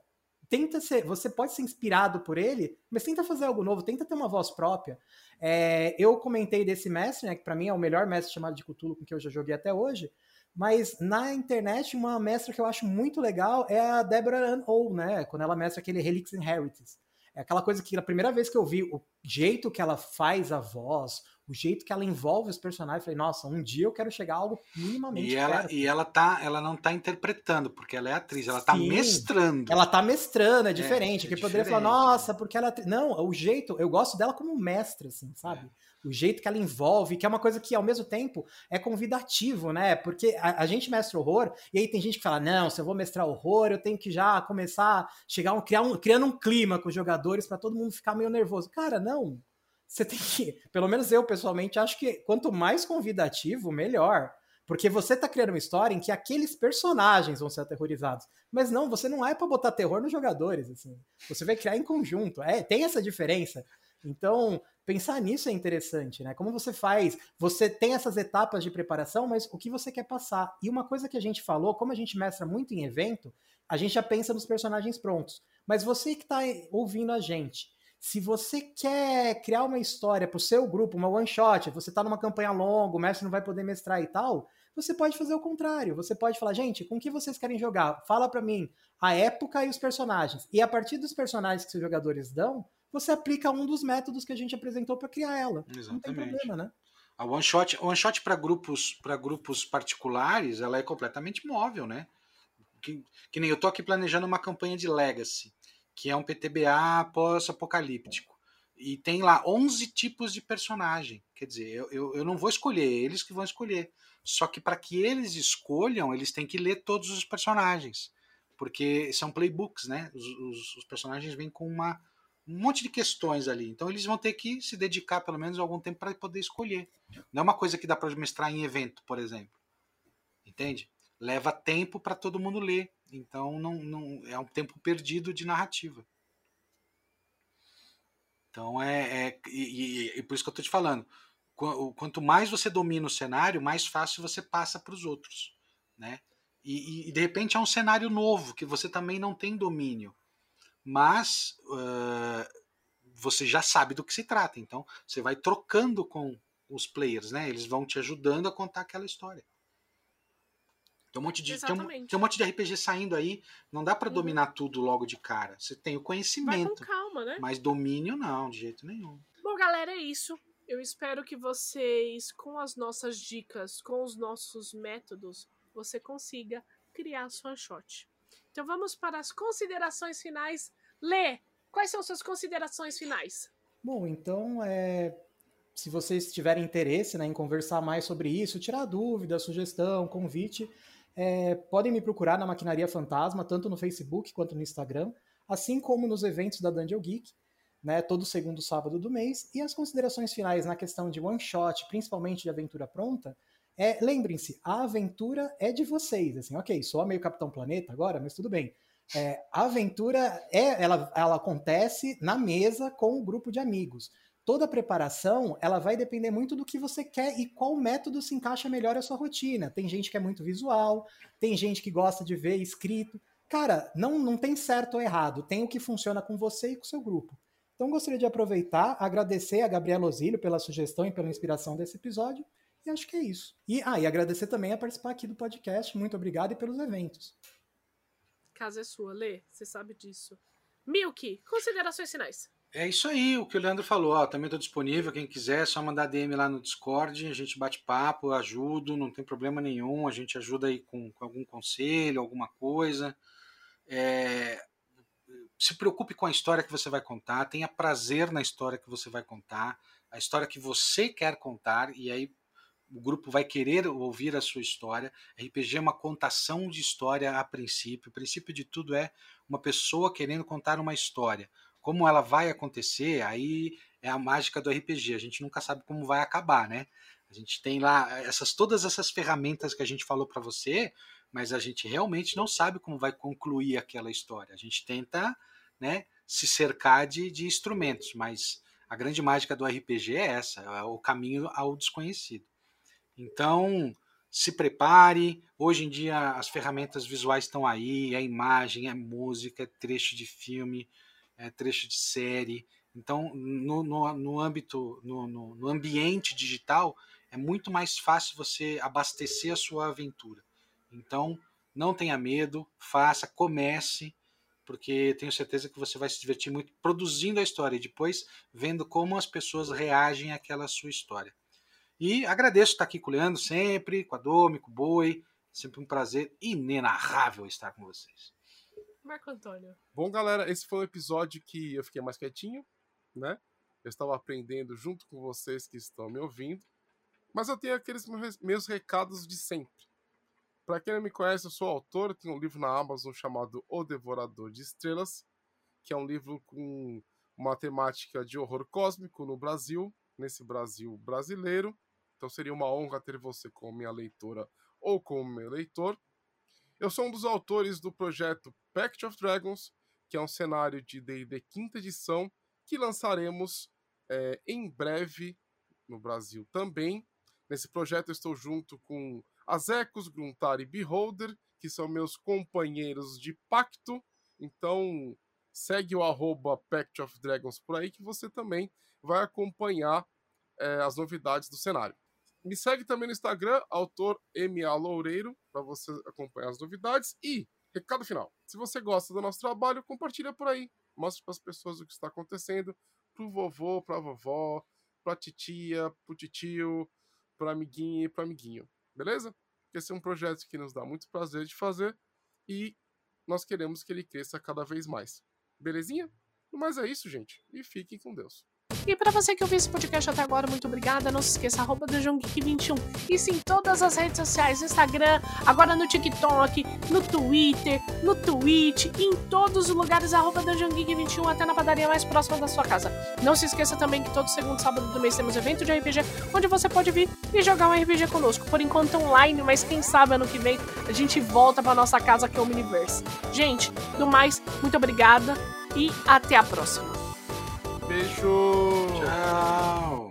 tenta ser. Você pode ser inspirado por ele, mas tenta fazer algo novo, tenta ter uma voz própria. É, eu comentei desse mestre, né? Que para mim é o melhor mestre chamado de Cthulhu com que eu já joguei até hoje. Mas na internet, uma mestra que eu acho muito legal é a Deborah Ann ou né? Quando ela mestra aquele Helix Inheritance. É aquela coisa que a primeira vez que eu vi o jeito que ela faz a voz, o jeito que ela envolve os personagens, eu falei, nossa, um dia eu quero chegar a algo minimamente e ela perto. E ela tá, ela não tá interpretando, porque ela é atriz, ela tá Sim, mestrando. Ela tá mestrando, é diferente. É, é que poderia falar, nossa, porque ela. É não, o jeito, eu gosto dela como mestra, assim, sabe? É o jeito que ela envolve, que é uma coisa que ao mesmo tempo é convidativo, né? Porque a, a, gente mestra horror, e aí tem gente que fala: não, se eu vou mestrar horror, eu tenho que já começar, chegar um, criar um, criando um clima com os jogadores para todo mundo ficar meio nervoso. Cara, não. Você tem que. Pelo menos eu, pessoalmente, acho que quanto mais convidativo, melhor. Porque você tá criando uma história em que aqueles personagens vão ser aterrorizados. Mas não, você não é para botar terror nos jogadores, assim. Você vai criar em conjunto. É, tem essa diferença. Então, pensar nisso é interessante, né? Como você faz? Você tem essas etapas de preparação, mas o que você quer passar? E uma coisa que a gente falou, como a gente mestra muito em evento, a gente já pensa nos personagens prontos. Mas você que está ouvindo a gente, se você quer criar uma história para o seu grupo, uma one shot, você está numa campanha longa, o mestre não vai poder mestrar e tal, você pode fazer o contrário. Você pode falar, gente, com que vocês querem jogar? Fala para mim a época e os personagens. E a partir dos personagens que os jogadores dão, você aplica um dos métodos que a gente apresentou para criar ela. Exatamente. Não tem problema, né? A one shot, one shot para grupos para grupos particulares, ela é completamente móvel, né? Que, que nem eu tô aqui planejando uma campanha de Legacy, que é um PTBA pós-apocalíptico. E tem lá 11 tipos de personagem. Quer dizer, eu, eu, eu não vou escolher, eles que vão escolher. Só que para que eles escolham, eles têm que ler todos os personagens. Porque são playbooks, né? Os, os, os personagens vêm com uma, um monte de questões ali. Então eles vão ter que se dedicar pelo menos algum tempo para poder escolher. Não é uma coisa que dá para mestrar em evento, por exemplo. Entende? Leva tempo para todo mundo ler. Então não, não é um tempo perdido de narrativa. Então é, é e, e, e, por isso que eu estou te falando. Quanto mais você domina o cenário, mais fácil você passa para os outros, né? E, e de repente é um cenário novo que você também não tem domínio mas uh, você já sabe do que se trata. Então você vai trocando com os players, né? Eles vão te ajudando a contar aquela história. Tem um monte de, tem um, tem um, monte de RPG saindo aí, não dá para uhum. dominar tudo logo de cara. Você tem o conhecimento. Vai com calma, né? Mas domínio não, de jeito nenhum. Bom, galera, é isso. Eu espero que vocês, com as nossas dicas, com os nossos métodos, você consiga criar sua shot. Então vamos para as considerações finais. Lê, quais são suas considerações finais? Bom, então é, se vocês tiverem interesse né, em conversar mais sobre isso, tirar dúvida, sugestão, convite, é, podem me procurar na Maquinaria Fantasma, tanto no Facebook quanto no Instagram, assim como nos eventos da Dungeon Geek, né, todo segundo sábado do mês. E as considerações finais na questão de one shot, principalmente de aventura pronta, é, lembrem-se, a aventura é de vocês. Assim, ok, sou meio Capitão Planeta agora, mas tudo bem. É, a aventura é, ela, ela acontece na mesa com o um grupo de amigos. Toda a preparação ela vai depender muito do que você quer e qual método se encaixa melhor à sua rotina. Tem gente que é muito visual, tem gente que gosta de ver escrito. Cara, não, não tem certo ou errado, tem o que funciona com você e com o seu grupo. Então gostaria de aproveitar, agradecer a Gabriela Osílio pela sugestão e pela inspiração desse episódio e acho que é isso. E, ah, e agradecer também a participar aqui do podcast. Muito obrigado e pelos eventos. Casa é sua, Lê. Você sabe disso. Milk, considerações finais. É isso aí, o que o Leandro falou. Ó, também estou disponível. Quem quiser, é só mandar DM lá no Discord. A gente bate papo, ajudo, não tem problema nenhum. A gente ajuda aí com, com algum conselho, alguma coisa. É, se preocupe com a história que você vai contar, tenha prazer na história que você vai contar, a história que você quer contar, e aí o grupo vai querer ouvir a sua história. RPG é uma contação de história a princípio. O princípio de tudo é uma pessoa querendo contar uma história. Como ela vai acontecer, aí é a mágica do RPG. A gente nunca sabe como vai acabar, né? A gente tem lá essas todas essas ferramentas que a gente falou para você, mas a gente realmente não sabe como vai concluir aquela história. A gente tenta né, se cercar de, de instrumentos, mas a grande mágica do RPG é essa, é o caminho ao desconhecido. Então, se prepare. Hoje em dia as ferramentas visuais estão aí, é imagem, é música, é trecho de filme, é trecho de série. Então, no, no, no âmbito, no, no, no ambiente digital, é muito mais fácil você abastecer a sua aventura. Então, não tenha medo, faça, comece, porque tenho certeza que você vai se divertir muito produzindo a história e depois vendo como as pessoas reagem àquela sua história. E agradeço estar aqui com o Leandro sempre, com a Domi, com o Boi. Sempre um prazer inenarrável estar com vocês. Marco Antônio. Bom, galera, esse foi um episódio que eu fiquei mais quietinho, né? Eu estava aprendendo junto com vocês que estão me ouvindo. Mas eu tenho aqueles meus recados de sempre. Para quem não me conhece, eu sou autor, tenho um livro na Amazon chamado O Devorador de Estrelas, que é um livro com uma temática de horror cósmico no Brasil, nesse Brasil brasileiro. Então seria uma honra ter você como minha leitora ou como meu leitor. Eu sou um dos autores do projeto Pact of Dragons, que é um cenário de D&D quinta edição, que lançaremos é, em breve no Brasil também. Nesse projeto estou junto com Azecos, Gruntar e Beholder, que são meus companheiros de pacto. Então segue o arroba Pact of Dragons por aí que você também vai acompanhar é, as novidades do cenário. Me segue também no Instagram, autor MA Loureiro, para você acompanhar as novidades. E, recado final, se você gosta do nosso trabalho, compartilha por aí. Mostre para as pessoas o que está acontecendo, pro vovô, pra vovó, pra titia, pro titio, pro amiguinho e pro amiguinho. Beleza? Esse é um projeto que nos dá muito prazer de fazer e nós queremos que ele cresça cada vez mais. Belezinha? Mas é isso, gente. E fiquem com Deus. E para você que ouviu esse podcast até agora, muito obrigada. Não se esqueça, arroba DungeonGeek21. Isso em todas as redes sociais, Instagram, agora no TikTok, no Twitter, no Twitch, em todos os lugares, arroba DungeonGeek21, até na padaria mais próxima da sua casa. Não se esqueça também que todo segundo sábado do mês temos evento de RPG, onde você pode vir e jogar um RPG conosco. Por enquanto online, mas quem sabe ano que vem a gente volta para nossa casa que é o Miniverse. Gente, no mais, muito obrigada e até a próxima. Beijo. Tchau.